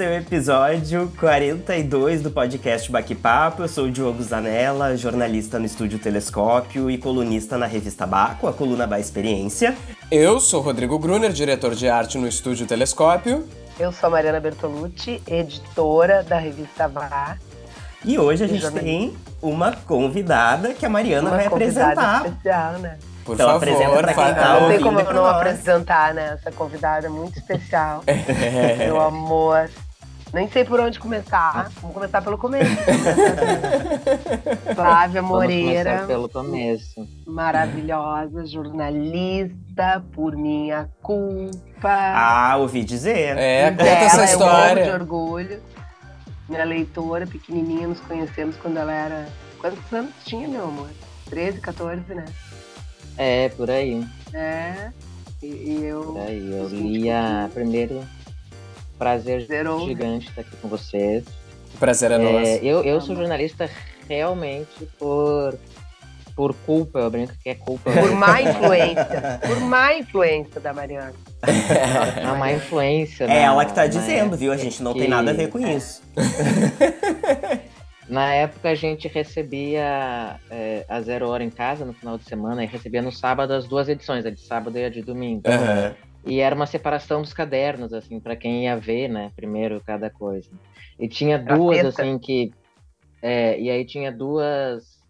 Esse é o episódio 42 do podcast Baque Papo. Eu sou o Diogo Zanella, jornalista no Estúdio Telescópio e colunista na revista Baco, a coluna da Experiência. Eu sou Rodrigo Gruner, diretor de arte no Estúdio Telescópio. Eu sou a Mariana Bertolucci, editora da revista Bar. E hoje a gente tem uma convidada que a Mariana uma vai apresentar. especial, né? Por Então favor, apresenta pra tá não tem como eu não nós. apresentar, né? Essa convidada muito especial. É. Meu amor. Nem sei por onde começar. Vamos começar pelo começo. Flávia Vamos Moreira, começar pelo começo. maravilhosa, jornalista, por minha culpa. Ah, ouvi dizer. É, conta Dela, essa Eu morro de história. orgulho. Minha leitora, pequenininha, nos conhecemos quando ela era... Quantos anos tinha, meu amor? 13, 14, né? É, por aí. É. E, e eu... Por aí. Eu li a primeiro prazer Zerou. gigante estar aqui com vocês. Prazer é, É, nosso. eu, eu sou jornalista realmente por, por culpa, eu brinco que é culpa. Por má influência. Por má influência da Mariana. Não, má influência. É ela que tá dizendo, viu? A gente não tem que- nada a ver com isso. Na época a gente recebia é, a zero hora em casa no final de semana e recebia no sábado as duas edições, a de sábado e a de domingo. Aham. E era uma separação dos cadernos, assim, para quem ia ver, né? Primeiro cada coisa. E tinha duas, assim, que. É, e aí tinha duas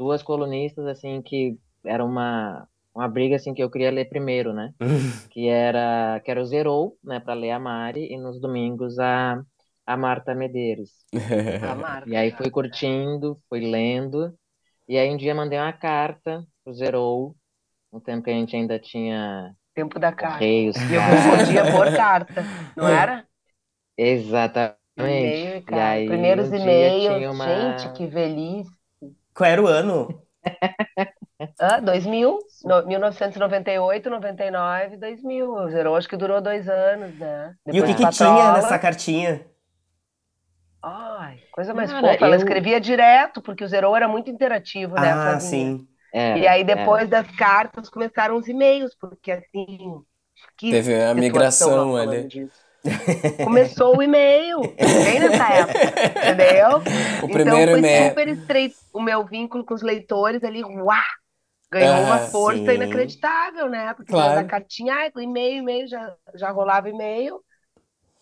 duas colunistas, assim, que era uma, uma briga, assim, que eu queria ler primeiro, né? Que era, que era o Zerou, né, para ler a Mari, e nos domingos a, a Marta Medeiros. A Marta. E aí fui curtindo, fui lendo. E aí um dia mandei uma carta pro Zerou, no tempo que a gente ainda tinha Tempo da carta. correios. E eu respondia por carta, não era? Exatamente. E E aí, Primeiros um e-mails. uma- Gente, que velhice. Qual era o ano? Ah, 2000, no, 1998, 99, 2000. O Zerou acho que durou dois anos, né? e o Depois que, que tinha nessa cartinha? Ai, coisa mais Cara, fofa. Ela eu- escrevia direto, porque o Zerou era muito interativo, né? Ah, sim. É, E aí, é. depois das cartas, começaram os e-mails, porque assim. que Teve a migração ali. disso. Começou o e-mail, bem nessa época, entendeu? O primeiro então foi e-mail. super estreito. O meu vínculo com os leitores ali, uá! Ganhou Ah, uma força sim. inacreditável, né? Porque Claro. da cartinha, com e-mail, e-mail, já, já rolava e-mail.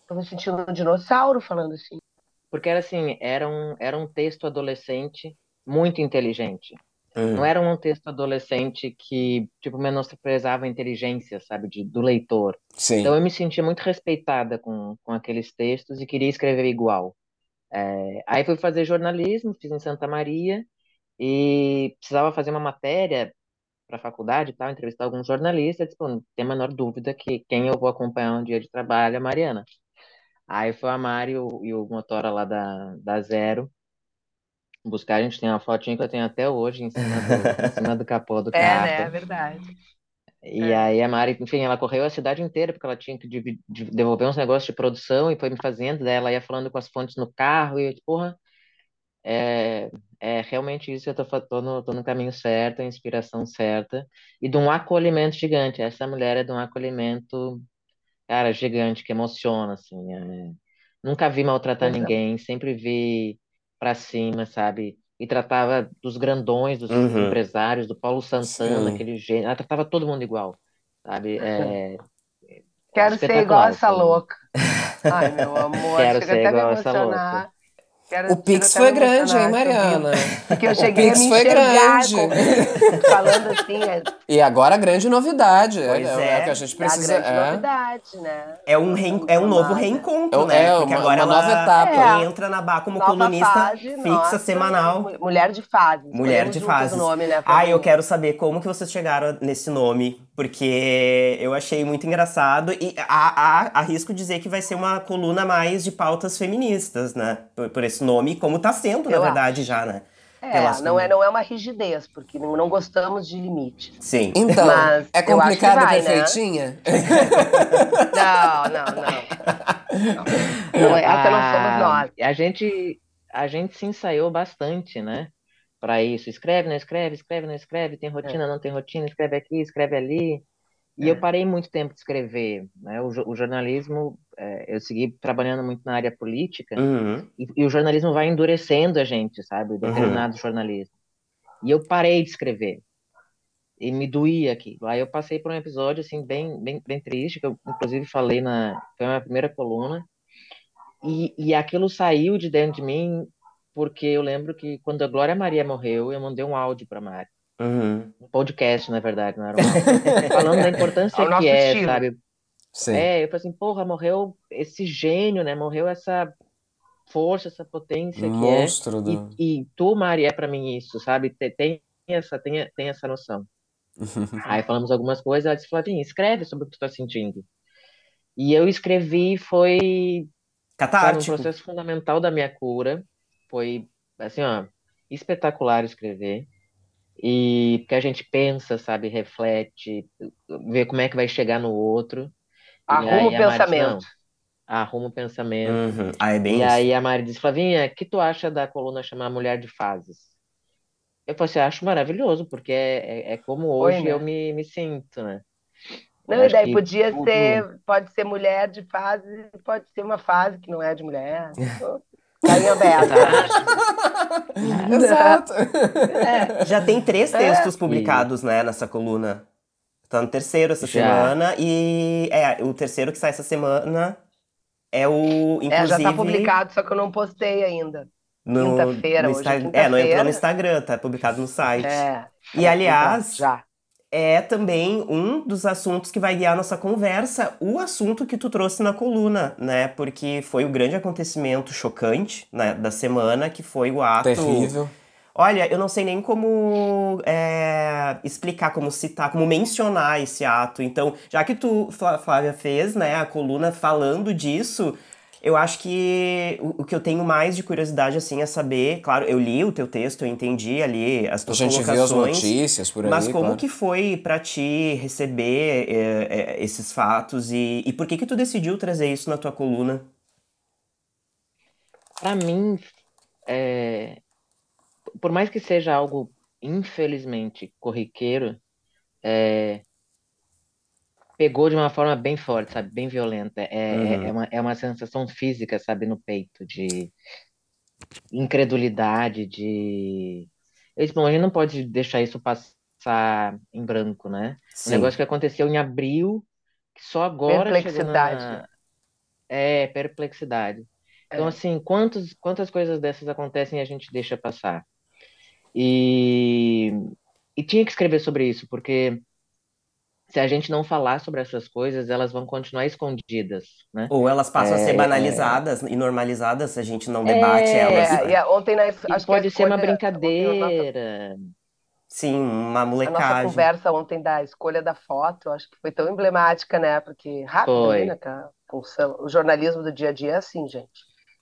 Tô me sentindo um dinossauro falando assim. Porque era assim, era um, era um texto adolescente muito inteligente. Hum. Não era um texto adolescente que, tipo, menosprezava a inteligência, sabe, de, do leitor. Sim. Então eu me sentia muito respeitada com, com aqueles textos e queria escrever igual. É, aí fui fazer jornalismo, fiz em Santa Maria e precisava fazer uma matéria para a faculdade e tal, entrevistar alguns jornalistas. "Pô, não tem a menor dúvida que quem eu vou acompanhar um dia de trabalho é a Mariana. Aí foi a Mari e o, e o motora lá da, da Zero buscar. A gente tem uma fotinha que eu tenho até hoje em cima do, em cima do capô do É, carro. né? É verdade. E É. aí a Mari, enfim, ela correu a cidade inteira porque ela tinha que divi- de- devolver uns negócios de produção e foi me fazendo, daí ela ia falando com as fontes no carro e eu, tipo, porra, é, é realmente isso, eu tô, tô no, tô no caminho certo, a inspiração certa e de um acolhimento gigante. Essa mulher é de um acolhimento, cara, gigante, que emociona, assim. é. Nunca vi maltratar Exato. ninguém, sempre vi pra cima, sabe? E tratava dos grandões, dos Uhum. empresários, do Paulo Santana, Sim. aquele gênio. Ela tratava todo mundo igual, sabe? É, Quero ser espetacular, igual essa assim. louca. Ai, meu amor, Quero chega ser até a me igual emocionar. Quero- O Pix foi a grande, hein, Mariana? Porque eu O cheguei a Pix me foi grande. como- falando assim, é E agora a grande novidade. Pois é, é. o que a gente a precisa. grande É, novidade, né? É um, reen- é um novo reencontro, É né? é Porque uma- agora uma ela nova etapa. É. entra na Bá como Nova colunista fase, fixa, nossa, semanal. Mulher de fases. Mulher Escolhemos de. O nome, né, Ah, eu quero saber como que vocês chegaram nesse nome, porque eu achei muito engraçado e a, a, arrisco dizer que vai ser uma coluna mais de pautas feministas, né? Por, por esse nome, como está sendo, Eu na verdade, acho. já, né? É, Pelas- não é, não é uma rigidez, porque não, não gostamos de limite. Sim. Então, Mas é complicada vai, né? perfeitinha? Não, não, não. Não, essa não somos Ah, nós. A gente, a gente se ensaiou bastante, né? Para isso. Escreve, não escreve, escreve, não escreve, tem rotina, não tem rotina, escreve aqui, escreve ali. E eu parei muito tempo de escrever, né? O, o jornalismo, é, eu segui trabalhando muito na área política, Uhum. e, e o jornalismo vai endurecendo a gente, sabe? O determinado jornalismo. E eu parei de escrever. E me doía aquilo. Aí eu passei por um episódio, assim, bem, bem, bem triste, que eu, inclusive, falei na... Foi a minha primeira coluna. E, e aquilo saiu de dentro de mim, porque eu lembro que quando a Glória Maria morreu, eu mandei um áudio para Mari. Uhum. Um podcast, na verdade, não era um áudio. Falando da importância nosso que é, estilo. sabe? Sim. É, eu falei assim, porra, morreu esse gênio, né? Morreu essa força, essa potência Um que é. monstro do... E, e tu, Mari, é pra mim isso, sabe? Tem, tem essa, tem, tem essa noção. Aí falamos algumas coisas, ela disse, Flavinha, escreve sobre o que tu tá sentindo. E eu escrevi, foi, sabe, um Catártico. processo fundamental da minha cura. Foi, assim, ó, espetacular escrever. E porque a gente pensa, sabe, reflete, vê como é que vai chegar no outro. Arruma o pensamento. "Não, arruma o pensamento. Uhum. Ah, é bem E isso. aí a Mari disse, Flavinha, o que tu acha da coluna chamar Mulher de Fases? Eu falei assim, acho maravilhoso, porque é, é, é como Foi, hoje né? eu me, me sinto, né? Não, e daí que podia tudo- ser, pode ser mulher de fase, pode ser uma fase que não é de mulher. Carinha aberta. Exato. Já tem três textos E- publicados, né, nessa coluna. Tá no terceiro essa Já. semana e é, o terceiro que sai essa semana é o É, inclusive já tá publicado, só que eu não postei ainda. quinta-feira, hoje é Insta- É, não entrou no Instagram, tá publicado no site. É. E aliás, Já. É também um dos assuntos que vai guiar nossa conversa, o assunto que tu trouxe na coluna, né? Porque foi o grande acontecimento chocante né, da semana, que foi o ato. Terrível. Olha, eu não sei nem como é, explicar, como citar, como mencionar esse ato. Então, já que tu, Flá- Flávia, fez né, a coluna falando disso, eu acho que o, o que eu tenho mais de curiosidade, assim, é saber... Claro, eu li o teu texto, eu entendi ali as A tuas gente viu as colocações. notícias por aí, Mas como claro. que foi pra ti receber é, é, esses fatos e, e por que que tu decidiu trazer isso na tua coluna? Pra mim, é, por mais que seja algo, infelizmente, corriqueiro, é, pegou de uma forma bem forte, sabe? Bem violenta. É, é, Uhum. é uma, é uma sensação física, sabe? No peito, de incredulidade, de... Eu disse, bom, a gente não pode deixar isso passar em branco, né? Um Sim. negócio que aconteceu em abril, que só agora chegou Perplexidade. na... É, perplexidade. Então, É. assim, quantos, quantas coisas dessas acontecem e a gente deixa passar? E, e tinha que escrever sobre isso, porque se a gente não falar sobre essas coisas, elas vão continuar escondidas, né? Ou elas passam a ser É, banalizadas e normalizadas se a gente não debate É, elas. É, e a- ontem na, acho pode ser uma escolha- ontem a nossa- brincadeira. Sim, uma A nossa molecagem. conversa ontem da escolha da foto, acho que foi tão emblemática, né? Porque rápido, Foi. né? que a função, o jornalismo do dia a dia é assim, gente.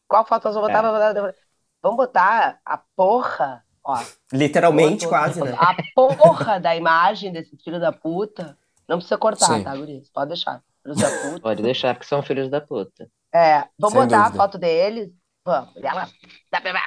Qual foto nós vamos botar? É. Vamos botar- a porra, ó, Literalmente, quase, né? a porra da imagem desse filho da puta. Não precisa cortar, Sim. tá, Guris? Pode deixar. Filhos da puta. Pode deixar, porque são filhos da puta. É, vamos Sem botar dúvida. a foto deles. Vamos. E ela,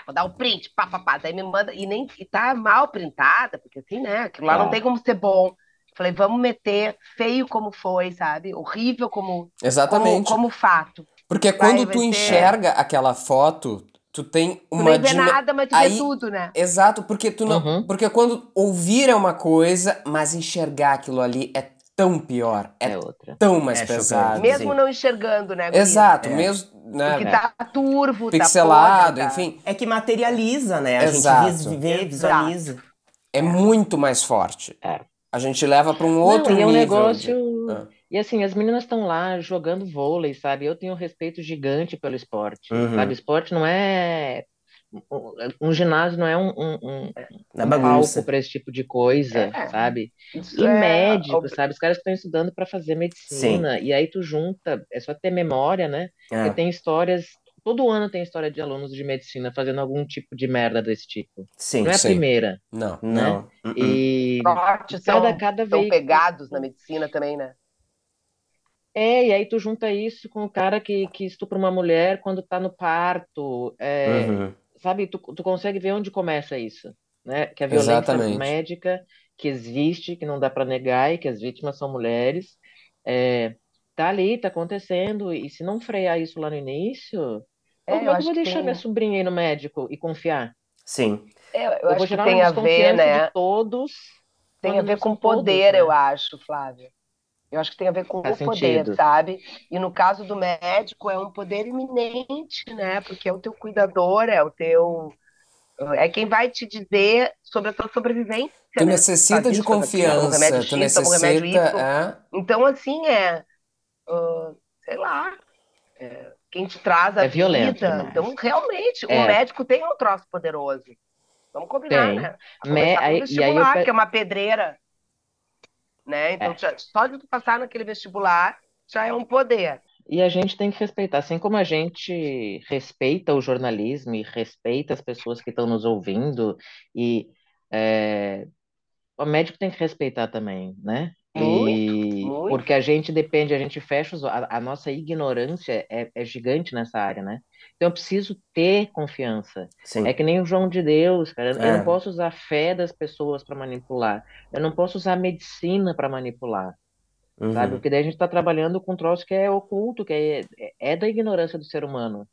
vou dar um print, pá, pá, pá. Daí me manda. E nem e tá mal printada, porque assim, né? Aquilo lá não Tá. tem como ser bom. Falei, vamos meter feio como foi, sabe? Horrível como, como, Exatamente. como fato. Porque Vai- quando tu ser- enxerga aquela foto, tu tem Tu uma nem vê nada, mas tu Aí- vê tudo, né? Exato, porque tu não, Uhum. porque quando ouvir é uma coisa, mas enxergar aquilo ali é tão pior, é, É outra. tão mais É pesado. chocante. Mesmo sim. não enxergando, né, Guris? Exato, É. mesmo, né, Porque tá turvo, pixelado, tá podre, tá- enfim, É que materializa, né? A Exato. gente vê, Exato. visualiza. é muito mais forte. É. A gente leva para um outro Não, e é um nível. negócio. de- Ah. E assim, as meninas estão lá jogando vôlei, sabe? Eu tenho um respeito gigante pelo esporte, Uhum. sabe? Esporte não é um, um ginásio não é um, um, um, Na um palco para esse tipo de coisa, É. sabe? Isso E é médico, ob- sabe? Os caras que estão estudando para fazer medicina, e aí tu junta, é só ter memória, né? É, Porque tem histórias, todo ano tem história de alunos de medicina fazendo algum tipo de merda desse tipo. sim. Não é a Sim. primeira. Não. Não. Uh-uh. E cada, são, cada são vez. pegados na medicina também, né? É, e aí tu junta isso com o cara que, que estupra uma mulher quando tá no parto. É, Uhum. Sabe, tu, tu consegue ver onde começa isso, né? Que a violência Exatamente. médica que existe, que não dá para negar e que as vítimas são mulheres, é, tá ali, tá acontecendo, e se não frear isso lá no início, É, como eu é que eu acho vou que deixar tem- minha sobrinha ir no médico e confiar? Sim. É, eu Eu acho vou que tem a ver, né? de todos, Tem a ver com são todos, poder, né? eu acho, Flávia. Eu acho que tem a ver com Faz o poder, sentido. sabe? E no caso do médico, é um poder iminente, né? Porque é o teu cuidador, é o teu. É quem vai te dizer sobre a tua sobrevivência, Tu né? necessita Faz de um confiança, remédio tu X, toma um remédio necessita. Y. é, Então, assim, é. ah, sei lá. é, quem te traz a É violento vida. demais. Então, realmente, o É. médico tem um troço poderoso. Vamos combinar, Tem. né? A Me- começar aí- pelo e aí eu que é uma pedreira. Né? Então, É. já- só de tu passar naquele vestibular já é um poder. E a gente tem que respeitar, assim como a gente respeita o jornalismo e respeita as pessoas que estão nos ouvindo, e é, o médico tem que respeitar também, né? Muito, E muito. porque a gente depende, a gente fecha os, a, a nossa ignorância é, é gigante nessa área, né? Então eu preciso ter confiança. Sim. É que nem o João de Deus, cara. Eu É. não posso usar a fé das pessoas para manipular. Eu não posso usar a medicina para manipular Uhum. sabe? Porque daí a gente está trabalhando com um troço que é oculto, que é, é da ignorância do ser humano.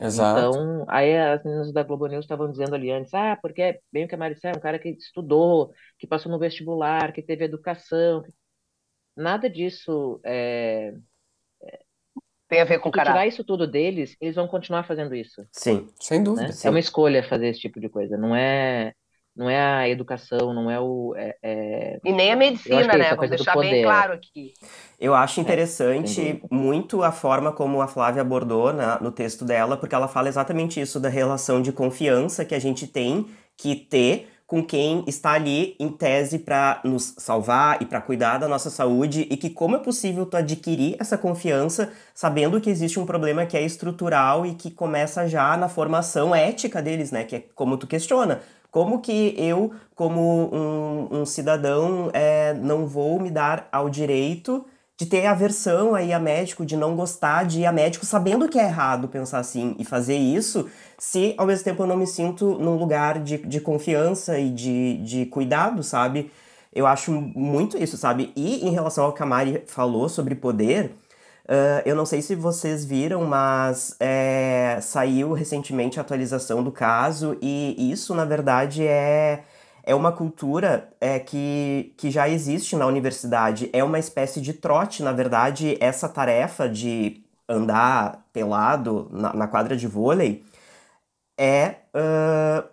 Exato. Então, aí as meninas da Globo News estavam dizendo ali antes, ah, porque é bem o que a Maricel é um cara que estudou, que passou no vestibular, que teve educação. Nada disso, é... Tem a ver se com tu tirar caráter. isso tudo deles, eles vão continuar fazendo isso, Sim. Sem né? dúvida. Sim. É uma escolha fazer esse tipo de coisa, não é, não é a educação, não é o... é- é- E nem a medicina, é né? Vamos deixar bem poder. claro aqui. Eu acho sem interessante muito a forma como a Flávia abordou na- no texto dela, porque ela fala exatamente isso da relação de confiança que a gente tem que ter com quem está ali em tese para nos salvar e para cuidar da nossa saúde e que como é possível tu adquirir essa confiança sabendo que existe um problema que é estrutural e que começa já na formação ética deles, né? Que é como tu questiona. Como que eu, como um, um cidadão, é, não vou me dar ao direito de ter aversão aí a médico, de não gostar de ir a médico sabendo que é errado pensar assim e fazer isso, se ao mesmo tempo eu não me sinto num lugar de, de confiança e de, de cuidado, sabe? Eu acho muito isso, sabe? E em relação ao que a Mari falou sobre poder, ah, eu não sei se vocês viram, mas é, saiu recentemente a atualização do caso, e isso, na verdade, é, é uma cultura é, que, que já existe na universidade. É uma espécie de trote, na verdade, essa tarefa de andar pelado na, na quadra de vôlei é ah,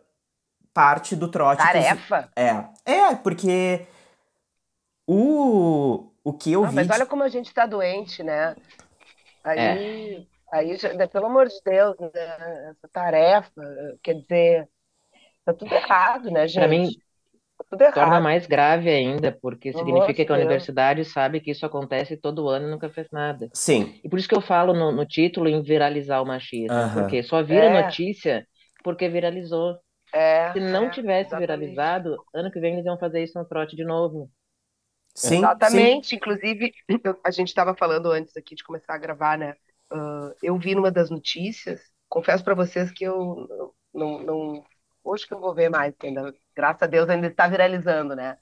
parte do trote. que Tarefa. É, é, porque o, o que eu Ah, vi. mas olha como a gente tá doente, né? Aí, aí já- né, pelo amor de Deus, né? Essa tarefa, quer dizer, tá tudo errado, né, Pra mim, gente? Tá tudo torna errado. mais grave ainda, porque significa que a Deus. universidade sabe que isso acontece todo ano e nunca fez nada. Sim, E por isso que eu falo no, no título em viralizar o machismo, porque só vira É. notícia porque viralizou. É, Se não é, tivesse exatamente. viralizado, ano que vem eles iam fazer isso no trote de novo. sim, sim. Exatamente. Inclusive, eu- a gente estava falando antes aqui de começar a gravar, né? Ah, eu vi numa das notícias, confesso para vocês que eu não, não, hoje que eu vou ver mais ainda, graças a Deus ainda está viralizando, né?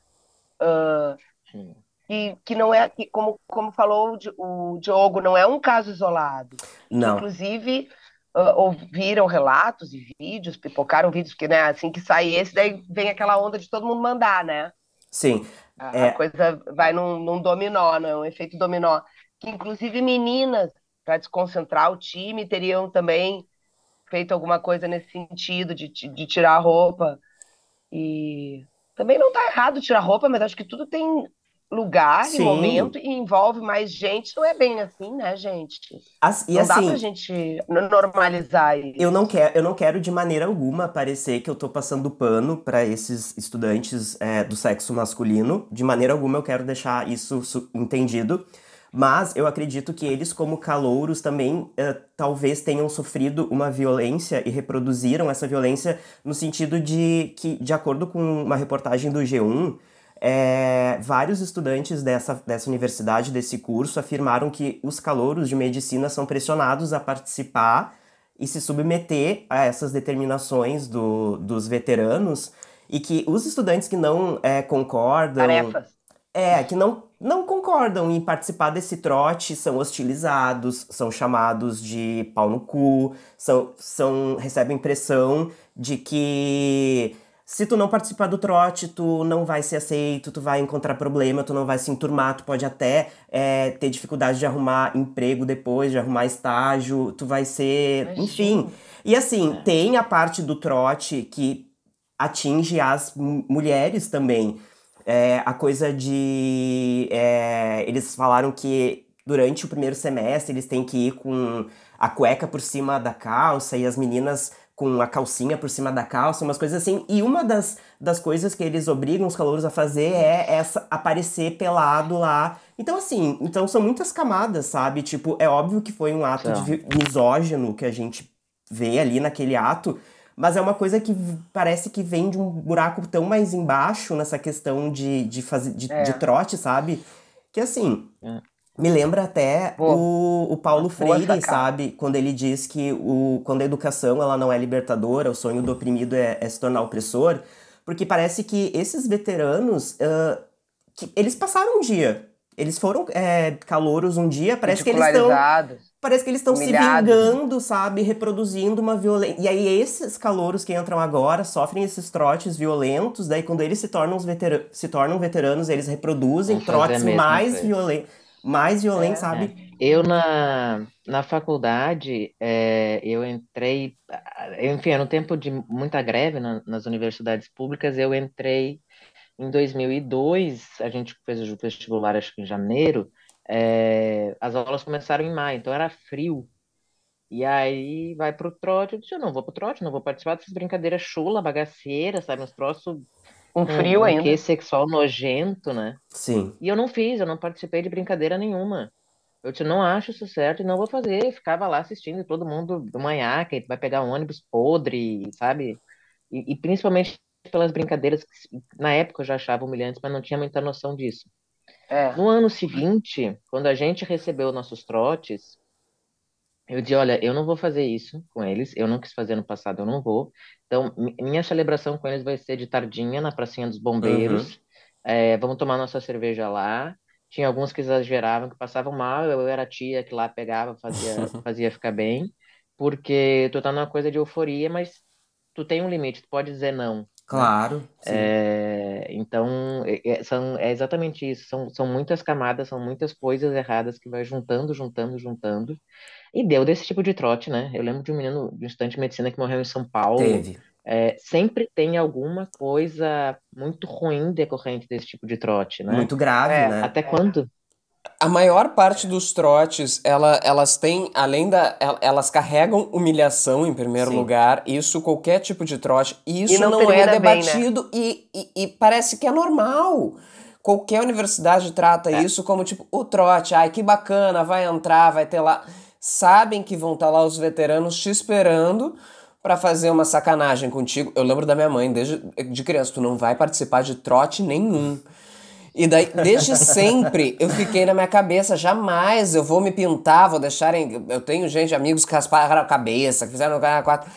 Ah, Sim. que, que não é, que como, como falou o Di- o Diogo, não é um caso isolado. Não. Inclusive, ah, ouviram relatos e vídeos, pipocaram vídeos, porque, né, assim que sai esse, daí vem aquela onda de todo mundo mandar, né? Sim, A, É. a coisa vai num, num dominó, não é um efeito dominó. Que inclusive meninas, para desconcentrar o time, teriam também feito alguma coisa nesse sentido, de, de tirar a roupa. E também não tá errado tirar a roupa, mas acho que tudo tem, lugar Sim. e momento e envolve mais gente. Não é bem assim, né, gente? As- e não dá assim, pra gente normalizar isso. Eu não, quero, eu não quero de maneira alguma parecer que eu tô passando pano pra esses estudantes é, do sexo masculino. De maneira alguma eu quero deixar isso entendido. Mas eu acredito que eles, como calouros, também é, talvez tenham sofrido uma violência e reproduziram essa violência no sentido de que, de acordo com uma reportagem do G1, é, vários estudantes dessa, dessa universidade, desse curso, afirmaram que os calouros de medicina são pressionados a participar e se submeter a essas determinações do, dos veteranos e que os estudantes que não é, concordam. Tarefas. É, que não, não concordam em participar desse trote são hostilizados, são chamados de pau no cu, são, são, recebem pressão de que se tu não participar do trote, tu não vai ser aceito, tu vai encontrar problema, tu não vai se enturmar, tu pode até é, ter dificuldade de arrumar emprego depois, de arrumar estágio, tu vai ser. Enfim. E assim, tem a parte do trote que atinge as mu- mulheres também. É, a coisa de. é, eles falaram que durante o primeiro semestre eles têm que ir com a cueca por cima da calça e as meninas com a calcinha por cima da calça, umas coisas assim. E uma das, das coisas que eles obrigam os calouros a fazer é essa aparecer pelado lá. Então, assim, então são muitas camadas, sabe? Tipo, é óbvio que foi um ato vi- misógino que a gente vê ali naquele ato, mas é uma coisa que parece que vem de um buraco tão mais embaixo nessa questão de, de, fazer, de, É. de trote, sabe? Que assim, É. me lembra até Boa. o, o Paulo Freire, sabe? Quando ele diz que o, quando a educação ela não é libertadora, o sonho do oprimido é, é se tornar opressor, porque parece que esses veteranos, ah, que eles passaram um dia. Eles foram é, calouros um dia, parece que eles estão. Parece que eles estão se vingando, sabe? Reproduzindo uma violência. E aí, esses calouros que entram agora sofrem esses trotes violentos. Daí, quando eles se tornam, os vetera- se tornam veteranos, eles reproduzem trotes mais violentos. Mais violentos, É. sabe? Eu na, na faculdade, é, eu entrei, eu, enfim, era um tempo de muita greve na- nas universidades públicas, eu entrei em 2002, a gente fez o vestibular acho que em janeiro, é, as aulas começaram em maio, então era frio, e aí vai pro trote, eu disse, eu não vou pro trote, não vou participar dessas brincadeiras chula, bagaceira, sabe, uns troços Um com frio um ainda. quê sexual nojento, né? Sim. E eu não fiz, eu não participei de brincadeira nenhuma. Eu te não acho isso certo e não vou fazer. Ficava lá assistindo todo mundo do manhaca, vai pegar um ônibus podre, sabe? E, e principalmente pelas brincadeiras que na época eu já achava humilhantes, mas não tinha muita noção disso. É. No ano seguinte, quando a gente recebeu nossos trotes, eu disse, olha, eu não vou fazer isso com eles, eu não quis fazer no passado, eu não vou. Então, mi- minha celebração com eles vai ser de tardinha na pracinha dos bombeiros. É, vamos tomar nossa cerveja lá. Tinha alguns que exageravam, que passavam mal, eu era a tia que lá pegava, fazia, fazia ficar bem, porque tu tá numa coisa de euforia, mas tu tem um limite, tu pode dizer não. Claro. sim. É, então, é, é- são, é exatamente isso. São, são muitas camadas, são muitas coisas erradas que vai juntando, juntando, juntando. E deu desse tipo de trote, né? Eu lembro de um menino, de um estudante de medicina que morreu em São Paulo. Teve. É, sempre tem alguma coisa muito ruim decorrente desse tipo de trote, né? Muito grave, É, né? Até quando? A maior parte dos trotes, ela, elas têm, além da. el- Elas carregam humilhação em primeiro Sim. lugar. Isso, qualquer tipo de trote. Isso não não, é termina bem, né? debatido e, e, e parece que é normal. Qualquer universidade trata É. isso como tipo, o trote, ai que bacana, vai entrar, vai ter lá. Sabem que vão estar lá os veteranos te esperando pra fazer uma sacanagem contigo. Eu lembro da minha mãe, desde de criança, tu não vai participar de trote nenhum. E daí, desde sempre, eu fiquei na minha cabeça, jamais eu vou me pintar, vou deixar em... Eu tenho gente, amigos que rasparam a cabeça, que fizeram o quatro.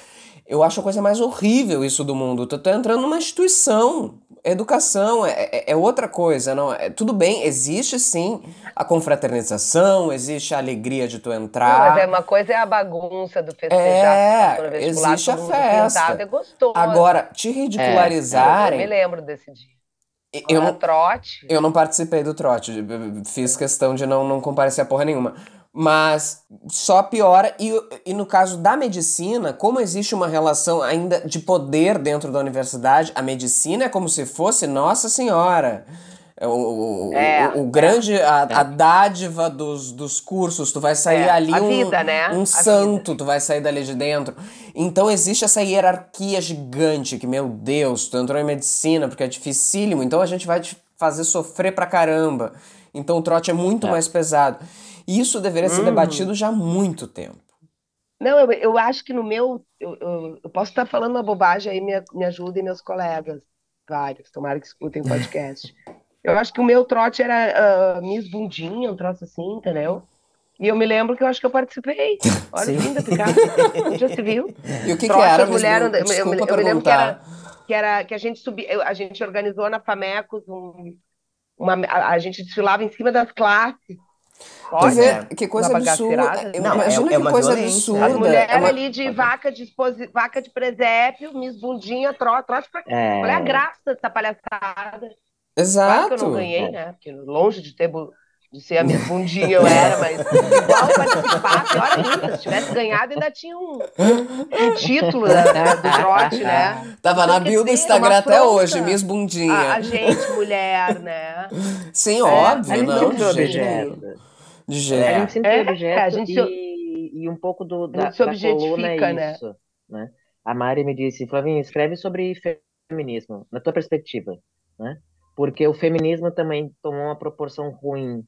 Eu acho a coisa mais horrível isso do mundo. Tu tá entrando numa instituição. Educação é, é, é outra coisa, não? É, tudo bem, existe sim a confraternização, existe a alegria de tu Não, entrar. mas é uma coisa é a bagunça do festejar É, existe a festa. pintado, é gostoso. Agora, te eu me ridicularizarem, lembro desse dia. Eu não, trote. Eu não participei do trote, fiz questão de não, não comparecer a porra nenhuma. Mas só piora, e, e no caso da medicina, como existe uma relação ainda de poder dentro da universidade, a medicina é como se fosse Nossa Senhora. É o, o, É, o, o grande, a, a dádiva dos, dos cursos, tu vai sair É, ali um, vida, né? um santo, tu vai sair dali de dentro. Então existe essa hierarquia gigante que, meu Deus, tu entrou em medicina porque é dificílimo, então a gente vai te fazer sofrer pra caramba. Então o trote é muito mais pesado. E isso deveria ser debatido já há muito tempo. Não, eu, eu acho que no meu. Eu, eu, eu posso estar falando uma bobagem aí, me, me ajudem meus colegas, vários, tomara que escutem o podcast. Eu acho que o meu trote era ah, Miss Bundinha, um troço assim, entendeu? E eu me lembro que eu acho que eu participei. Olha Sim. que linda, Picasso. Já se viu? E o que, que Trote, era, mulheres Bun- andam- eu, Desculpa eu me lembro que era, que era que a gente subia, eu- a gente organizou na Famecos um, uma, a, a gente desfilava em cima das classes. Olha, vê que coisa absurda. bagaceirada. Não, Imagina é- é que uma coisa violência. absurda. as mulheres é uma- ali de vaca de, exposi- vaca de presépio, Miss Bundinha, tro, trote pra É, Olha a graça dessa palhaçada. Claro Exato. que eu não ganhei, né? Porque longe de ter de ser a Miss Bundinha eu era, mas igual participar, pior ainda. Se tivesse ganhado, ainda tinha um, um título da- do trote, né? Tava na bio do Instagram até hoje, Miss Bundinha. A, a gente, mulher, né? Sim, É, óbvio, a gente não, sempre de objeto. De A jeito. gente sempre É, objeto a gente se- e, e um pouco do, da, gente se da coluna objetifica, é né? isso, né? A Mari me disse, Flavinho, escreve sobre feminismo, na tua perspectiva, né? Porque o feminismo também tomou uma proporção ruim.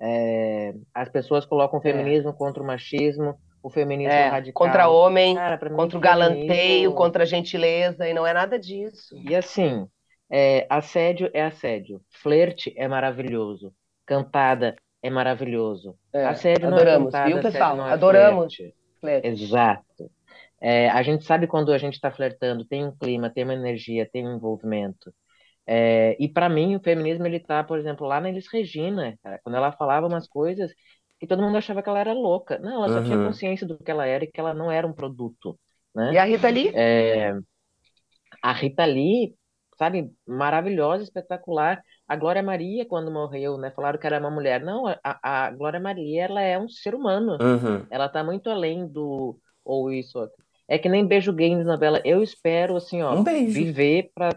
É, as pessoas colocam o feminismo contra o machismo, o feminismo É, radical. contra homem, Cara, contra o feminismo- galanteio, contra a gentileza, e não é nada disso. E assim, é, assédio é assédio, flerte é maravilhoso, cantada é maravilhoso. É, assédio não é adoramos, cantada, viu, pessoal? é Adoramos. flerte. Flerte. Exato. É, a gente sabe quando a gente está flertando, tem um clima, tem uma energia, tem um envolvimento. É, e para mim, o feminismo, ele tá, por exemplo, lá na Elis Regina, cara, quando ela falava umas coisas que todo mundo achava que ela era louca. Não, ela só tinha Uhum. consciência do que ela era e que ela não era um produto, né? E a Rita Lee? É, a Rita Lee, sabe, maravilhosa, espetacular. A Glória Maria, quando morreu, né, falaram que era uma mulher. Não, a, a Glória Maria, ela é um ser humano. Uhum. Ela tá muito além do ou isso. É que nem beijo gay na novela. Eu espero, assim, ó, Um beijo. viver pra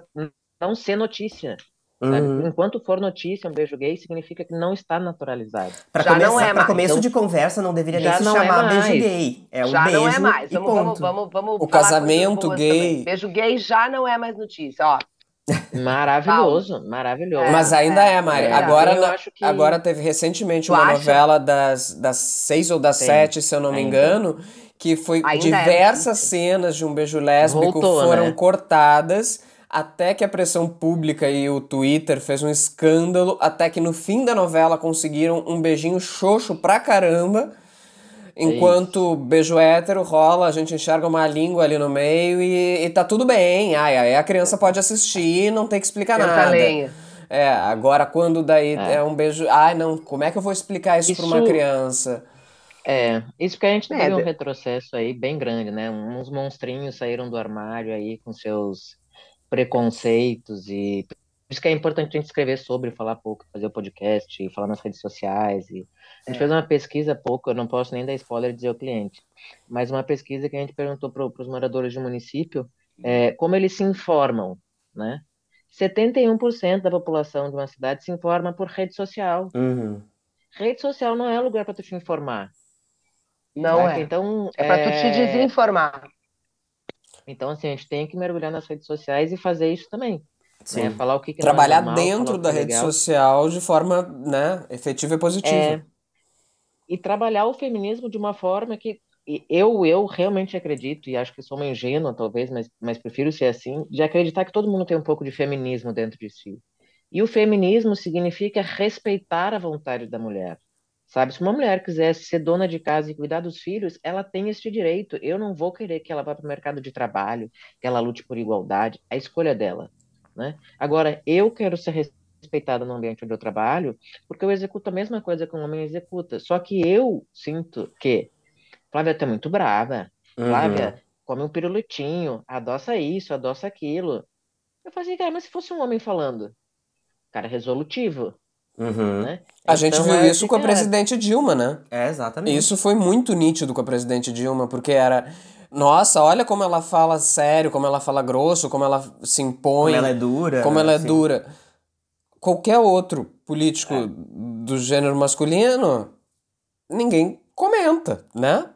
não ser notícia. Uhum. Enquanto for notícia, um beijo gay significa que não está naturalizado. Pra Já não começar, é começo Então, de conversa, não deveria nem se não é chamar beijo mais. gay. É um já beijo não é mais. e Vamos, vamos, ponto. vamos, vamos O casamento gay. também. Beijo gay já não é mais notícia, ó. Maravilhoso, maravilhoso. Mas ainda é, Mari. É, agora, na- acho que- agora teve recentemente Tu uma acha? novela das, das seis ou das Tem, sete, se eu não me ainda. engano, que foi Ainda é diversas cenas de um beijo lésbico Voltou, foram né? cortadas. Até que a pressão pública e o Twitter fez um escândalo, até que no fim da novela conseguiram um beijinho xoxo pra caramba. Enquanto beijo hétero rola, a gente enxerga uma língua ali no meio e, e tá tudo bem. Ai, ai, a criança pode assistir, não tem que explicar Senta nada. lenha. É, agora quando daí é. É. um beijo. Ai, não, como é que eu vou explicar isso, pra uma Isso- criança? É, isso porque a gente É, teve um de- retrocesso aí bem grande, né? Uns monstrinhos saíram do armário aí com seus preconceitos e por isso que é importante a gente escrever sobre, falar pouco, fazer o podcast, falar nas redes sociais e a gente É. fez uma pesquisa há pouco, eu não posso nem dar spoiler e dizer o cliente, mas uma pesquisa que a gente perguntou para os moradores do município é, como eles se informam, né? 71% da população de uma cidade se informa por rede social. Uhum. Rede social não é lugar para tu te informar. Não saca? é. Então, É pra tu te é, desinformar. Então, assim, a gente tem que mergulhar nas redes sociais e fazer isso também. Sim. Né? Falar o que, que é Trabalhar normal, dentro da é rede legal. social de forma, né, efetiva e positiva. É, e trabalhar o feminismo de uma forma que eu eu realmente acredito e acho que sou uma ingênua talvez, mas mas prefiro ser assim, de acreditar que todo mundo tem um pouco de feminismo dentro de si. E o feminismo significa respeitar a vontade da mulher. Sabe, se uma mulher quiser ser dona de casa e cuidar dos filhos, ela tem este direito. Eu não vou querer que ela vá para o mercado de trabalho, que ela lute por igualdade, a escolha dela, né? Agora, eu quero ser respeitada no ambiente onde eu trabalho, porque eu executo a mesma coisa que um homem executa. Só que eu sinto que Flávia tá muito brava. Uhum. Flávia come um pirulitinho, adoça isso, adoça aquilo. Eu falei assim, cara, mas se fosse um homem falando, cara resolutivo, Uhum. né? A gente Então, viu é isso com a presidente Dilma, né? É, exatamente. Isso foi muito nítido com a presidente Dilma, porque era. Nossa, olha como ela fala sério, como ela fala grosso, como ela se impõe. Como ela é dura. como ela é assim. dura. qualquer outro político é. do gênero masculino, ninguém comenta, né?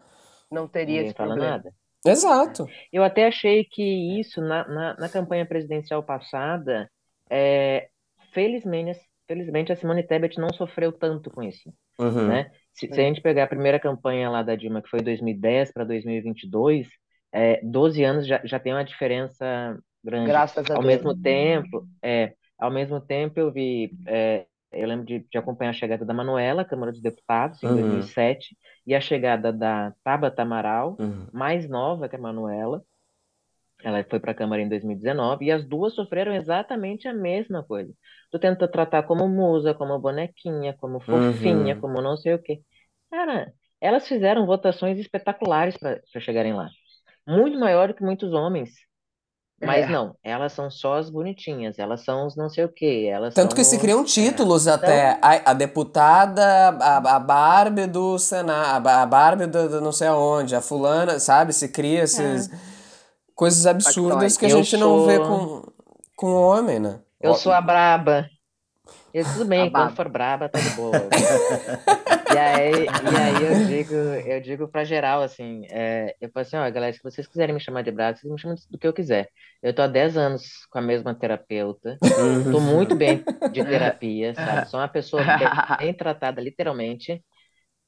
Não teria ninguém esse fala problema. nada. Exato. Eu até achei que isso, na, na, na campanha presidencial passada, é, felizmente, felizmente a Simone Tebet não sofreu tanto com isso. Uhum. Né? Se, se, a gente pegar a primeira campanha lá da Dilma, que foi 2010 para 2022, é, 12 anos já, já tem uma diferença grande. Graças a ao Deus. mesmo tempo, é, ao mesmo tempo eu vi, é, eu lembro de, de, acompanhar a chegada da Manuela, Câmara dos Deputados, em uhum. 2007, e a chegada da Tabata Amaral, uhum. mais nova que a Manuela, ela foi para a Câmara em 2019 e as duas sofreram exatamente a mesma coisa. Tu tenta tratar como musa, como bonequinha, como fofinha, uhum. como não sei o quê. Cara, elas fizeram votações espetaculares para chegarem lá. Muito maior do que muitos homens. Mas é. não, elas são só as bonitinhas, elas são os não sei o quê. Elas Tanto que se criam títulos é. até. Então... A, a, deputada, a, a Barbie do Senado, a Barbie do, do, não sei aonde, a fulana, sabe? Se cria esses. É coisas absurdas que a gente sou... não vê com, com homem, né? Eu sou a braba. E tudo bem, quando for braba, tá de boa. e, aí, e aí eu digo, eu digo pra geral, assim, é, eu falo assim, ó, galera, se vocês quiserem me chamar de braba, vocês me chamam do que eu quiser. Eu tô há 10 anos com a mesma terapeuta, tô muito bem de terapia, sabe? Sou uma pessoa bem, bem tratada, literalmente.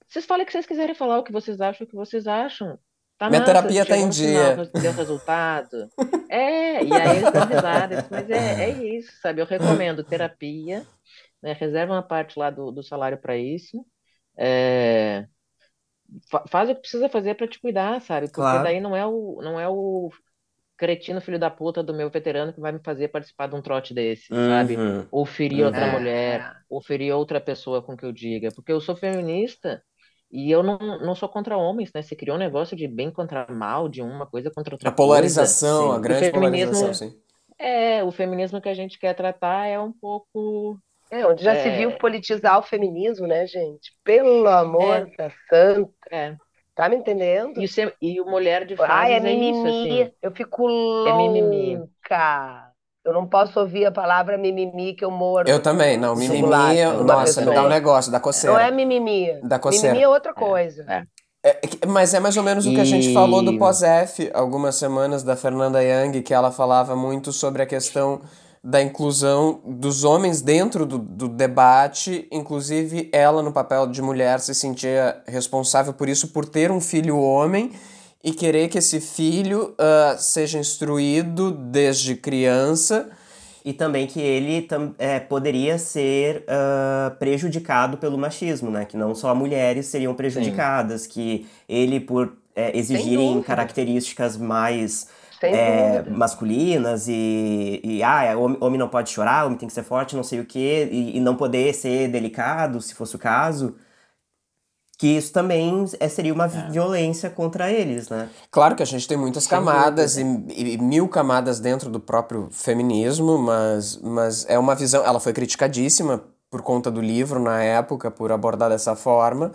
Vocês falem o que vocês quiserem falar, o que vocês acham, o que vocês acham. Tá Minha terapia tá em dia. deu resultado. é, e aí eles dão risada. Mas é, é isso, sabe? Eu recomendo terapia, né? Reserva uma parte lá do, do salário para isso. É, faz o que precisa fazer para te cuidar, sabe? Porque claro. daí não é o, não é o cretino filho da puta do meu veterano que vai me fazer participar de um trote desse, uhum. sabe? Ou ferir outra é. mulher, ou ferir outra pessoa com que eu diga. Porque eu sou feminista e eu não, não sou contra homens, né? Você criou um negócio de bem contra mal, de uma coisa contra outra A polarização, coisa. a grande polarização, sim. É, o feminismo que a gente quer tratar é um pouco. É, onde já é... se viu politizar o feminismo, né, gente? Pelo amor é. da santa. É. Tá me entendendo? E, o, e o mulher de fases Ai, é, mimimi. É isso, assim. Eu fico louca. É mimimi. Eu não posso ouvir a palavra mimimi que eu moro. Eu também, não. Mimimi, nossa, me dá um negócio, da coceira. Não é mimimi. Da coceira. Mimimi é outra coisa. É, é. É, mas é mais ou menos o que a gente falou do pós-F algumas semanas da Fernanda Young, que ela falava muito sobre a questão da inclusão dos homens dentro do, do debate, inclusive ela no papel de mulher se sentia responsável por isso, por ter um filho homem e querer que esse filho uh, seja instruído desde criança. E também que ele é, poderia ser uh, prejudicado pelo machismo, né? Que não só mulheres seriam prejudicadas, Sim. que ele, por é, exigirem características mais é, masculinas e, e ah, homem, homem não pode chorar, homem tem que ser forte, não sei o quê, e, e não poder ser delicado, se fosse o caso que isso também é, seria uma é. violência contra eles, né? Claro que a gente tem muitas camadas e, e, mil camadas dentro do próprio feminismo, mas, mas é uma visão. Ela foi criticadíssima por conta do livro na época, por abordar dessa forma,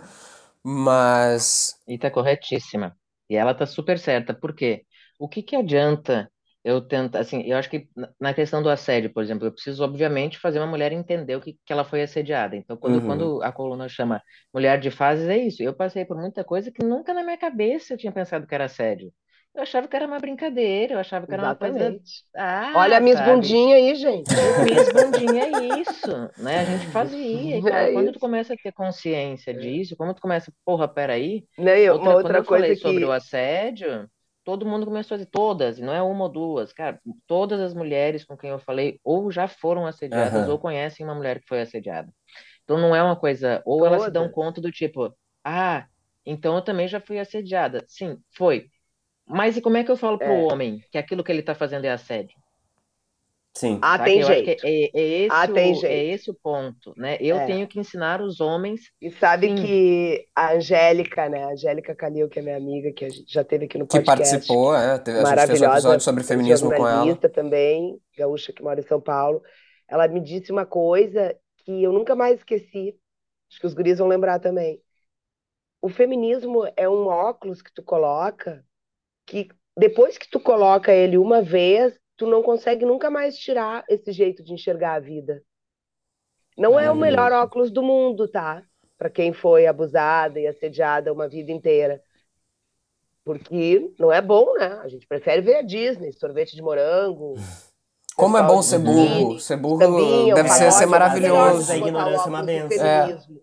mas. E tá corretíssima. E ela tá super certa. Por quê? O que que adianta eu tento, assim, eu acho que na questão do assédio, por exemplo, eu preciso, obviamente, fazer uma mulher entender o que, que ela foi assediada. Então, quando, uhum. quando a coluna chama mulher de fases, é isso. Eu passei por muita coisa que nunca na minha cabeça eu tinha pensado que era assédio. Eu achava que era uma brincadeira, eu achava que era Exatamente. uma coisa. Ah, Olha a Miss Bundinha aí, gente. Miss Bundinha é isso, né? A gente fazia. E, é quando tu começa a ter consciência disso, quando tu começa, porra, peraí. Não, eu, outra, uma outra quando eu coisa falei que... sobre o assédio, todo mundo começou a dizer, todas, não é uma ou duas, cara, todas as mulheres com quem eu falei ou já foram assediadas uhum. ou conhecem uma mulher que foi assediada. Então não é uma coisa, ou elas se dão conta do tipo, ah, então eu também já fui assediada. Sim, foi. Mas e como é que eu falo pro é. homem que aquilo que ele tá fazendo é assédio? Sim. Ah, tem jeito. É, é, esse ah, tem o, jeito. É esse o ponto, né? Eu é. tenho que ensinar os homens. E sabe sim. que a Angélica, né? A Angélica Calil, que é minha amiga, que a gente já teve aqui no podcast. Que participou, é. Teve, a gente fez um episódio sobre feminismo com ela. também, gaúcha que mora em São Paulo. Ela me disse uma coisa que eu nunca mais esqueci. Acho que os guris vão lembrar também. O feminismo é um óculos que tu coloca que depois que tu coloca ele uma vez, tu não consegue nunca mais tirar esse jeito de enxergar a vida. Não é o melhor Maravilhoso. óculos do mundo, tá? Para quem foi abusada e assediada uma vida inteira. Porque não é bom, né? A gente prefere ver a Disney, sorvete de morango. Como é bom ser biquíni, burro. Ser burro Sambinha, deve ser, ser é maravilhoso. A ignorância é uma benção. feminismo.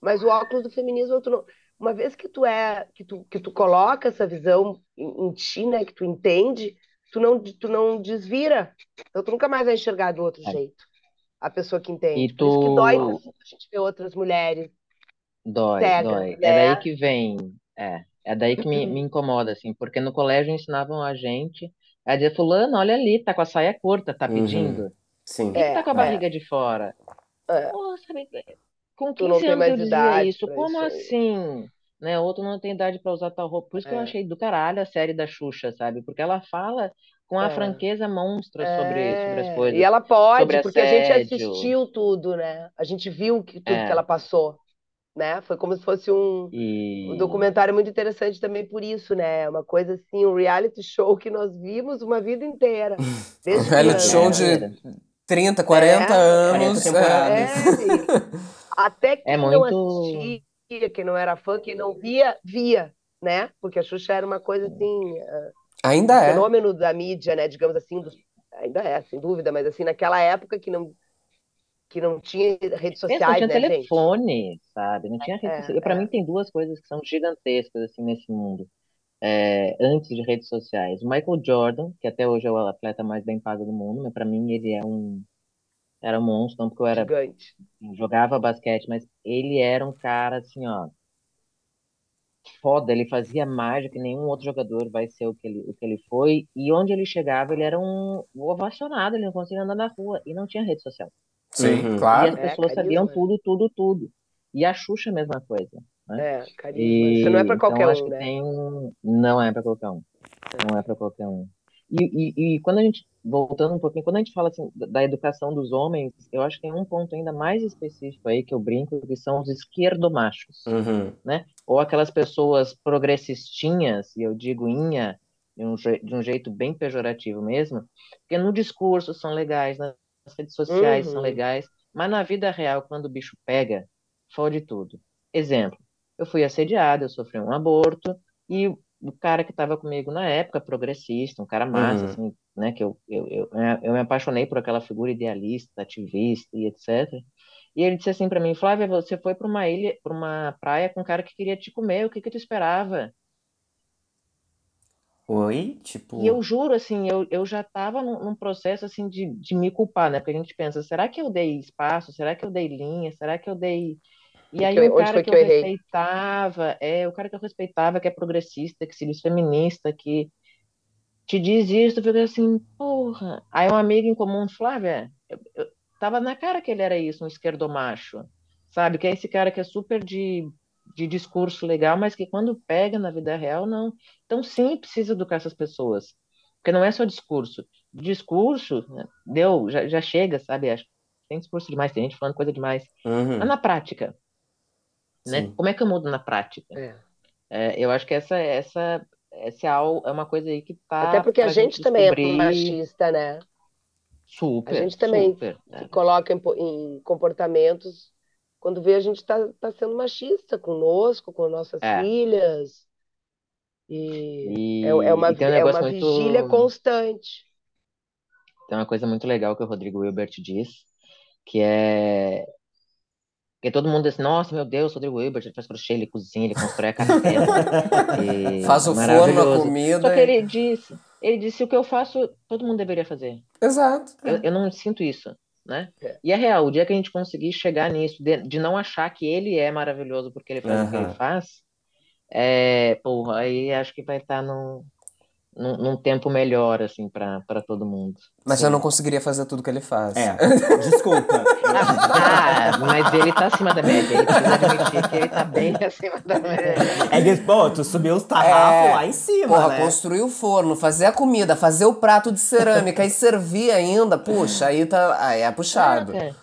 Mas o óculos do feminismo, tu não- uma vez que tu é, que tu, que tu coloca essa visão em, em ti, né, que tu entende, tu não, tu não desvira. Então tu nunca mais vai enxergar do outro É. jeito. A pessoa que entende. E Por isso que dói tu- tanto a gente ver outras mulheres Dói, Cega, dói. né? É daí que vem. É, é daí que me, me incomoda, assim, porque no colégio ensinavam a gente a dizer, fulano, olha ali, tá com a saia curta, tá Uhum. pedindo. Sim. Por que É, tá com a é. barriga de fora? É. Sabe, com Tu não 15 tem anos eu dizia isso, como isso aí. assim? Né? Outro não tem idade pra usar tal roupa. Por isso que eu É. achei do caralho a série da Xuxa, sabe? Porque ela fala com a É. franqueza monstra sobre, sobre as É, coisas. E ela pode, sobre porque a gente assistiu tudo, né? A gente viu que, tudo É. que ela passou, né? Foi como se fosse um, E um documentário muito interessante também por isso, né? Uma coisa assim, um reality show que nós vimos uma vida inteira. Um reality show de 30, 40 É, anos. 40 temporadas. é. É, até quem É não muito- assistia, quem não era fã, quem não via, via, né? Porque a Xuxa era uma coisa assim, Ainda um é. fenômeno da mídia, né? Digamos assim, dos- ainda é, sem dúvida, mas assim, naquela época que não, que não tinha redes Pensa, não sociais, tinha né, gente? telefone, sabe? Não tinha rede É. Para é. mim tem duas coisas que são gigantescas assim nesse mundo. É, antes de redes sociais, o Michael Jordan, que até hoje é o atleta mais bem pago do mundo, mas para mim ele é um era um monstro, não porque eu era Gigante. jogava basquete, mas ele era um cara assim, ó, foda, ele fazia mágica que nenhum outro jogador vai ser o que ele, o que ele foi, e onde ele chegava, ele era um ovacionado, ele não conseguia andar na rua, e não tinha rede social. Sim, Uhum. E claro. as É, pessoas carisma. sabiam tudo, tudo, tudo. E a Xuxa, a mesma coisa. É, carisma. E, Isso não é pra então, qualquer acho um, que né? tem. Não é para qualquer um. Não é para qualquer um. E, e, e quando a gente, voltando um pouquinho, quando a gente fala assim da educação dos homens, eu acho que tem um ponto ainda mais específico aí que eu brinco, que são os esquerdomachos, Uhum. né? Ou aquelas pessoas progressistinhas, e eu digo inha, de um, de um jeito bem pejorativo mesmo, porque no discurso são legais, nas redes sociais são Uhum. legais, mas na vida real, quando o bicho pega, fode tudo. Exemplo, eu fui assediada, eu sofri um aborto, e o cara que estava comigo na época, progressista, um cara massa, Uhum. assim, né, que eu, eu, eu, eu me apaixonei por aquela figura idealista, ativista e etc. E ele disse assim para mim, Flávia, você foi para uma ilha, para uma praia com um cara que queria te comer, o que que tu esperava? Oi? Tipo. E eu juro, assim, eu, eu já estava num, num processo, assim, de, de me culpar, né? Porque a gente pensa, será que eu dei espaço? Será que eu dei linha? Será que eu dei... E O aí eu- onde cara que eu eu respeitava, é, o cara que eu respeitava, que é progressista, que se diz feminista, que te diz isso, eu fico assim, porra. Aí um amigo em comum, Flávia, eu, eu, tava na cara que ele era isso, um esquerdomacho, sabe? Que é esse cara que é super de, de discurso legal, mas que quando pega na vida real, não. Então, sim, precisa educar essas pessoas. Porque não é só discurso. Discurso, né, deu, já, já chega, sabe? Acho tem discurso demais, tem gente falando coisa demais. Uhum. Mas na prática, né? Sim. Como é que eu mudo na prática? É. É, eu acho que essa, essa, essa é uma coisa aí que tá Até porque a pra gente também é machista, né? A super, gente também super. se né? coloca em, em comportamentos quando vê a gente tá, tá sendo machista conosco, com nossas É. filhas. E E, é, é uma, um é uma muito, vigília constante. tem uma coisa muito legal que o Rodrigo Hilbert diz, que é porque todo mundo diz, nossa, meu Deus, Rodrigo Hilbert, ele faz crochê, ele cozinha, ele constrói a carteira. Faz o forno, a comida. Só que ele disse, ele disse o que eu faço, todo mundo deveria fazer. Exato. Eu, eu não sinto isso, né? É. E é real, o dia que a gente conseguir chegar nisso, de, de não achar que ele é maravilhoso porque ele faz o que ele faz, é, porra, aí acho que vai estar num, num, num tempo melhor, assim, pra para todo mundo. Mas Sim. eu não conseguiria fazer tudo que ele faz. É, desculpa. Ah, mas ele tá acima da média, ele precisa admitir que ele tá bem acima da média. É que, pô, tu subiu os tarrafos É. lá em cima, Porra, né? construir o forno, fazer a comida, fazer o prato de cerâmica e servir ainda, puxa, aí tá. Aí é puxado. Caraca.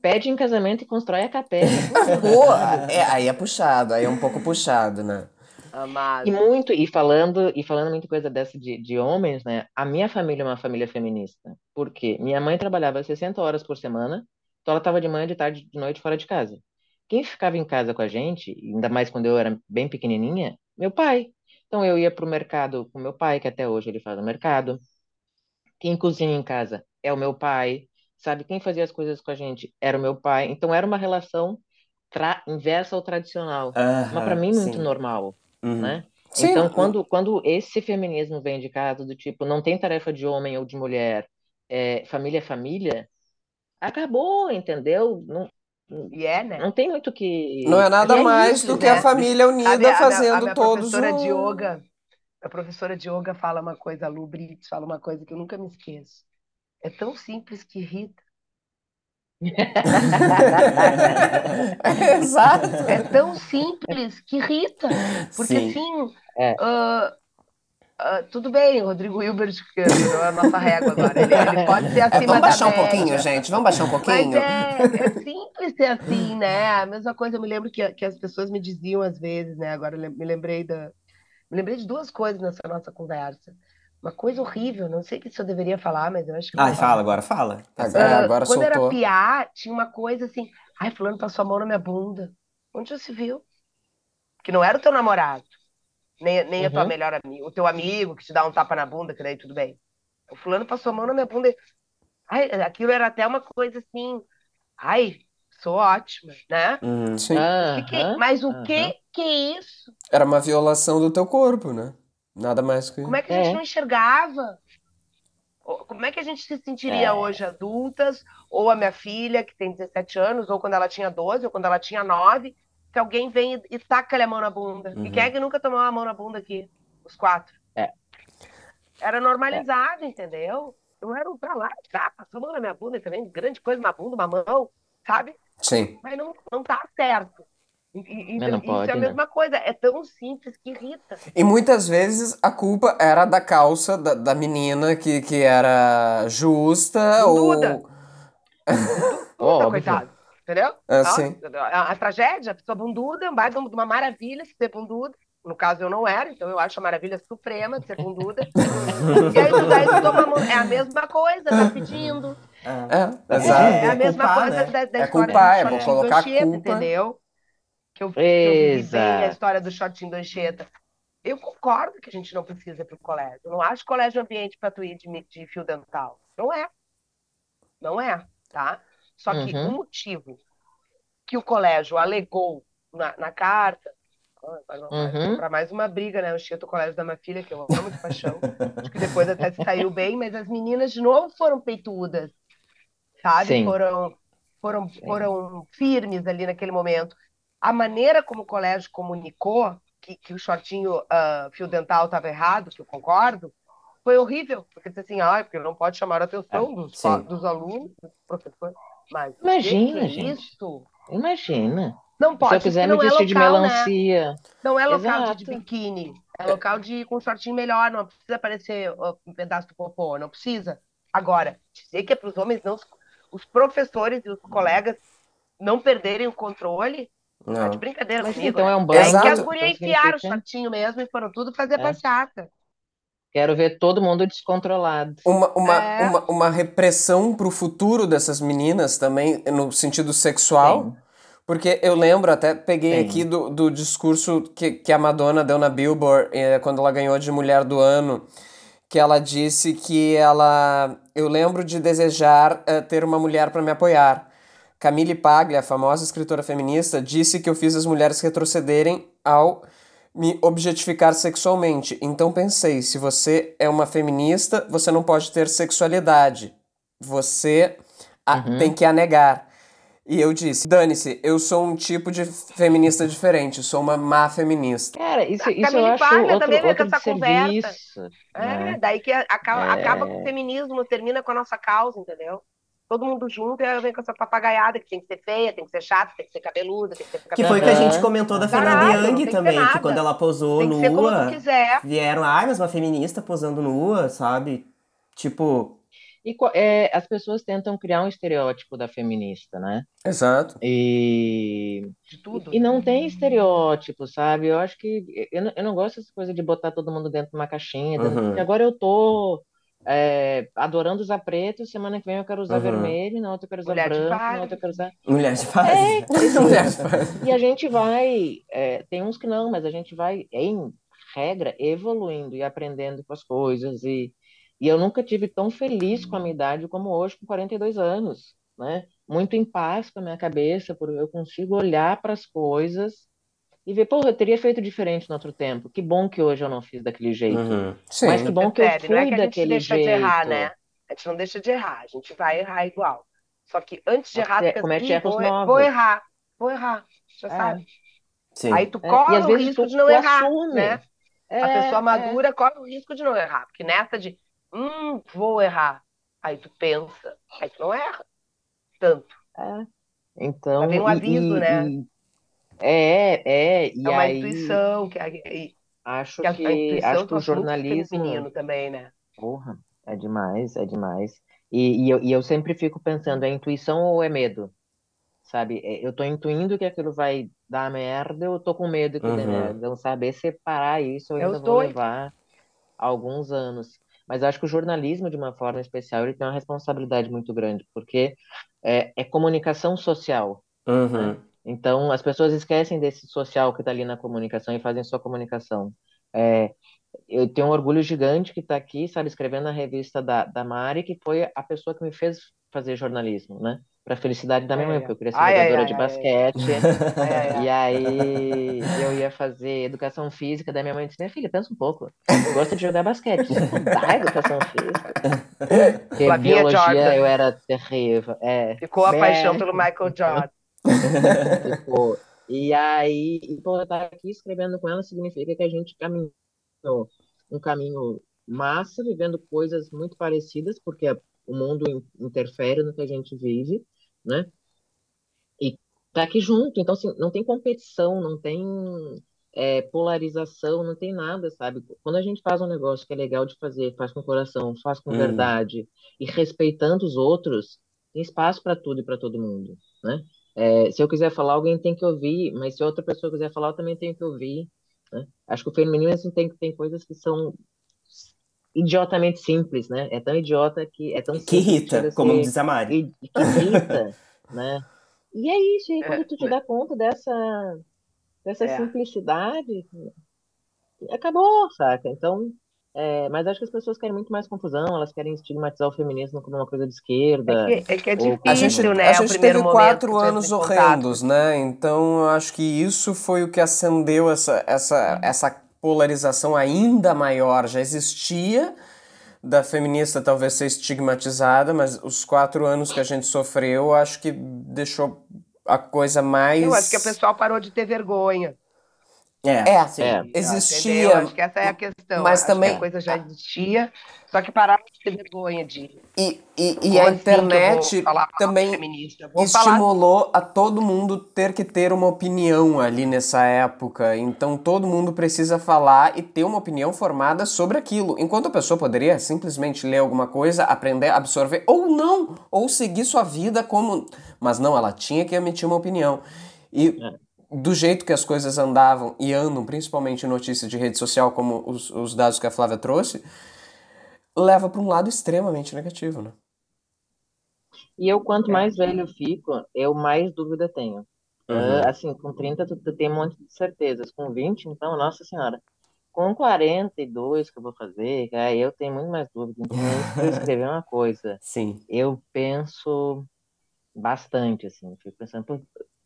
Pede em casamento e constrói a capela. Pô, é, aí é puxado, aí é um pouco puxado, né? Amado. E muito, e falando, e falando muita coisa dessa de, de homens, né? A minha família é uma família feminista. Por quê? Minha mãe trabalhava 60 horas por semana, Então ela estava de manhã, de tarde, de noite fora de casa. Quem ficava em casa com a gente, ainda mais quando eu era bem pequenininha, meu pai. Então eu ia pro mercado com meu pai, que até hoje ele faz o mercado. Quem cozinha em casa é o meu pai, sabe? Quem fazia as coisas com a gente era o meu pai. Então era uma relação tra- inversa ao tradicional, mas para mim muito sim. normal, Uhum. né? Sim, Então quando quando esse feminismo vem de casa do tipo não tem tarefa de homem ou de mulher, é, família é família, acabou, entendeu? Não, E é, né? não tem muito que não é nada é mais isso, do que né? a família unida a minha, a fazendo minha todos professora de yoga, a professora de yoga fala uma coisa, a Lu Brits fala uma coisa que eu nunca me esqueço. É tão simples que irrita. Exato. É tão simples que irrita. Porque Sim. assim, É. ah, ah, tudo bem, Rodrigo Hilbert, que é a nossa régua agora. Ele, ele pode ser É, acima vamos da baixar um média. pouquinho, gente. Vamos baixar um pouquinho. é, é simples ser assim, né? A mesma coisa, eu me lembro que, que as pessoas me diziam às vezes, né? Agora me lembrei da, me lembrei de duas coisas nessa nossa conversa. Uma coisa horrível, não sei se eu deveria falar, mas eu acho que falar. fala, agora fala. Agora-. Ah, agora quando era soltou. piá, tinha uma coisa assim, ai, fulano passou a mão na minha bunda. Onde já se viu? Que não era o teu namorado, nem, nem a tua Uhum. melhor amiga, o teu amigo que te dá um tapa na bunda, que daí tudo bem. O fulano passou a mão na minha bunda. e- Ai, aquilo era até uma coisa assim, ai, sou ótima, né? Uhum. Sim. O que que- Aham, mas o que que é isso? Era uma violação do teu corpo, né? Nada mais que. Como é que a gente É. não enxergava? Como é que a gente se sentiria É. hoje adultas, ou a minha filha, que tem 17 anos, ou quando ela tinha 12, ou quando ela tinha 9, se alguém vem e- e taca-lhe a mão na bunda? E Uhum. quem é que nunca tomou a mão na bunda aqui? Os quatro. É. Era normalizado, entendeu? Eu era pra lá, tá, passou a mão na minha bunda também, grande coisa, uma bunda, uma mão, sabe? Sim. Mas não, não tá certo. E- e- Mas não isso pode, é a né? mesma coisa, é tão simples que irrita. E muitas vezes a culpa era da calça da, da menina que, que era justa Bunduda. ou. Puta, Óbvio. coitado. Entendeu? É, Ó, sim. A, a tragédia, a pessoa bunduda, é um baita de uma maravilha ser bunduda. No caso, eu não era, então eu acho a maravilha suprema de ser bunduda. e aí tu daí tu toma. É a mesma coisa, tá pedindo. É, É, exato. é a É mesma culpar, coisa né? da, da É história culpar, é shortinho colocar Anchieta, culpa. entendeu? Que eu, que eu vivi bem a Exato. história do shortinho do Anchieta. Eu concordo que a gente não precisa ir pro colégio. Eu não acho colégio ambiente para tu ir de, de fio dental. Não é. Não é, tá? Só que Uhum. o motivo que o colégio alegou na, na carta. Ah, Uhum. comprar mais uma briga, né? O Anchieta, o colégio da minha filha, que eu amo de paixão. Acho que depois até se saiu bem, mas as meninas de novo foram peitudas, sabe? Sim. Foram, foram, foram firmes ali naquele momento. A maneira como o colégio comunicou que, que o shortinho ah, fio dental estava errado, que eu concordo, foi horrível. Porque disse assim, ah, porque não pode chamar a atenção dos, sim. dos alunos, dos professores. Mas Imagina, é gente. isso? Imagina. Não Se eu pode, quiser me é vestir de né? melancia. Não é local de, biquíni. É local de com shortinho melhor. Não precisa aparecer um pedaço do popô. Não precisa. Agora, dizer que é para os homens não. Os professores e os colegas não perderem o controle. Tá Não. de brincadeira Mas comigo. então né? é um É banho. Exato. que as então gurias enfiaram o shortinho mesmo e foram tudo fazer É. passeata. Quero ver todo mundo descontrolado. Uma, uma, É. uma, uma repressão pro futuro dessas meninas também, no sentido sexual. Sim. Porque eu lembro, até peguei Sim. aqui do, do discurso que, que a Madonna deu na Billboard eh, quando ela ganhou de Mulher do Ano, que ela disse que ela. Eu lembro de desejar eh, ter uma mulher para me apoiar. Camille Paglia, a famosa escritora feminista, disse que eu fiz as mulheres retrocederem ao me objetificar sexualmente. Então pensei, se você é uma feminista, você não pode ter sexualidade. Você a- Uhum. tem que a negar. E eu disse, dane-se, eu sou um tipo de feminista diferente, sou uma má feminista. Cara, isso, A isso eu Camille acho Paglia outro, também outro essa conversa. É, né? daí que acaba, É. acaba com o feminismo, termina com a nossa causa, entendeu? Todo mundo junto e aí vem com essa papagaiada que tem que ser feia, tem que ser chata, tem que ser cabeluda, tem que ser Que foi o que a gente comentou da Fernanda não Young que também, que nada. quando ela posou Tem que ser como tu nua, quiser. vieram, ai, mas uma feminista posando nua, sabe? Tipo, E é, as pessoas tentam criar um estereótipo da feminista, né? Exato. E, De tudo. e não tem estereótipo, sabe? Eu acho que eu não, eu não gosto dessa coisa de botar todo mundo dentro de uma caixinha, Uhum. porque agora eu tô é, adorando usar preto, semana que vem eu quero usar Uhum. vermelho, na outra eu quero usar Mulher branco, na outra eu quero usar. Mulher de fase. É, Mulher de fase. E a gente vai, é, tem uns que não, mas a gente vai, em regra, evoluindo e aprendendo com as coisas. E, e eu nunca tive tão feliz com a minha idade como hoje, com 42 anos, né? Muito em paz com a minha cabeça, porque eu consigo olhar para as coisas e ver, porra, eu teria feito diferente no outro tempo. Que bom que hoje eu não fiz daquele jeito. Uhum. Sim. Mas que bom que eu? Não é fui que a gente daquele deixa jeito. de errar, né? A gente não deixa de errar, a gente vai errar igual. Só que antes de errar, você tu comete "Ih, erros vou, novos." vou errar, vou errar, já É. sabe? Sim. Aí tu É, corre às o vezes risco tu, de não errar, assume. né? É, A pessoa é, madura corre o risco de não errar, porque nessa de, hum, vou errar, aí tu pensa, aí tu não erra tanto. é. Então, Já vem um aviso, e- né? e- é, é, e É uma aí intuição, que e- acho que que intuição acho que o jornalismo feminino também, né? Porra, é demais, é demais. E, e, eu, e eu sempre fico pensando, é intuição ou é medo? Sabe? É, Eu tô intuindo que aquilo vai dar merda, eu tô com medo que dê Uhum. merda. Então, saber separar isso, eu É ainda os vou levar alguns anos. Mas eu acho que o jornalismo, de uma forma especial, ele tem uma responsabilidade muito grande, porque é, é comunicação social. Uhum. Então, as pessoas esquecem desse social que está ali na comunicação e fazem só comunicação. É, eu tenho um orgulho gigante que está aqui, sabe, escrevendo na revista da, da Mari, que foi a pessoa que me fez fazer jornalismo, né? Para felicidade da minha mãe, ai, porque eu queria ser ai, jogadora ai, de ai, basquete. E aí eu ia fazer educação física, daí minha mãe disse, minha filha, pensa um pouco, eu gosto de jogar basquete, não dá educação física. Porque Flavinha biologia Jordan. eu era terrível. É, Ficou a é. paixão pelo Michael Jordan. Ficou. E aí, e, estar aqui escrevendo com ela significa que a gente caminhou um caminho massa, vivendo coisas muito parecidas, porque o mundo in- interfere no que a gente vive, né? E tá aqui junto. Então, assim, não tem competição, não tem é, polarização, não tem nada, sabe? Quando a gente faz um negócio que é legal de fazer, faz com coração, faz com Hum. verdade e respeitando os outros, tem espaço para tudo e para todo mundo, né? É, se eu quiser falar, alguém tem que ouvir, mas se outra pessoa quiser falar, eu também tenho que ouvir, né? Acho que o feminismo tem, tem coisas que são idiotamente simples, né? É tão idiota que é tão Que simples irrita, como diz a Mari. e, que irrita, né? E é isso, aí É, quando tu te mas- dá conta dessa, dessa É. simplicidade, acabou, saca? Então, é, mas acho que as pessoas querem muito mais confusão, elas querem estigmatizar o feminismo como uma coisa de esquerda. É que, é que é difícil, A gente, né? a o gente primeiro teve quatro anos horrendos, né? Então eu acho que isso foi o que acendeu essa, essa, essa polarização ainda maior. Já existia da feminista talvez ser estigmatizada, mas os quatro anos que a gente sofreu, acho que deixou a coisa mais. Eu acho que o pessoal parou de ter vergonha. É, É, sim. É. Existia, Entendeu? Acho que essa é a questão. mas Acho também- que a coisa já existia, só que pararam de ter vergonha de. E, e, e a assim internet também falar estimulou a todo mundo ter que ter uma opinião ali nessa época. Então todo mundo precisa falar e ter uma opinião formada sobre aquilo. Enquanto a pessoa poderia simplesmente ler alguma coisa, aprender, absorver ou não, ou seguir sua vida como. Mas não, ela tinha que emitir uma opinião. E do jeito que as coisas andavam e andam, principalmente em notícias de rede social, como os, os dados que a Flávia trouxe, leva para um lado extremamente negativo, né? E eu, quanto É. mais velho eu fico, eu mais dúvida tenho. Uhum. Ah, assim, com 30 tu, tu tem um monte de certezas. Com 20, então, nossa senhora. Com 42 que eu vou fazer, aí eu tenho muito mais dúvida. Então, se eu escrever uma coisa, Sim. eu penso bastante, assim. Fico pensando,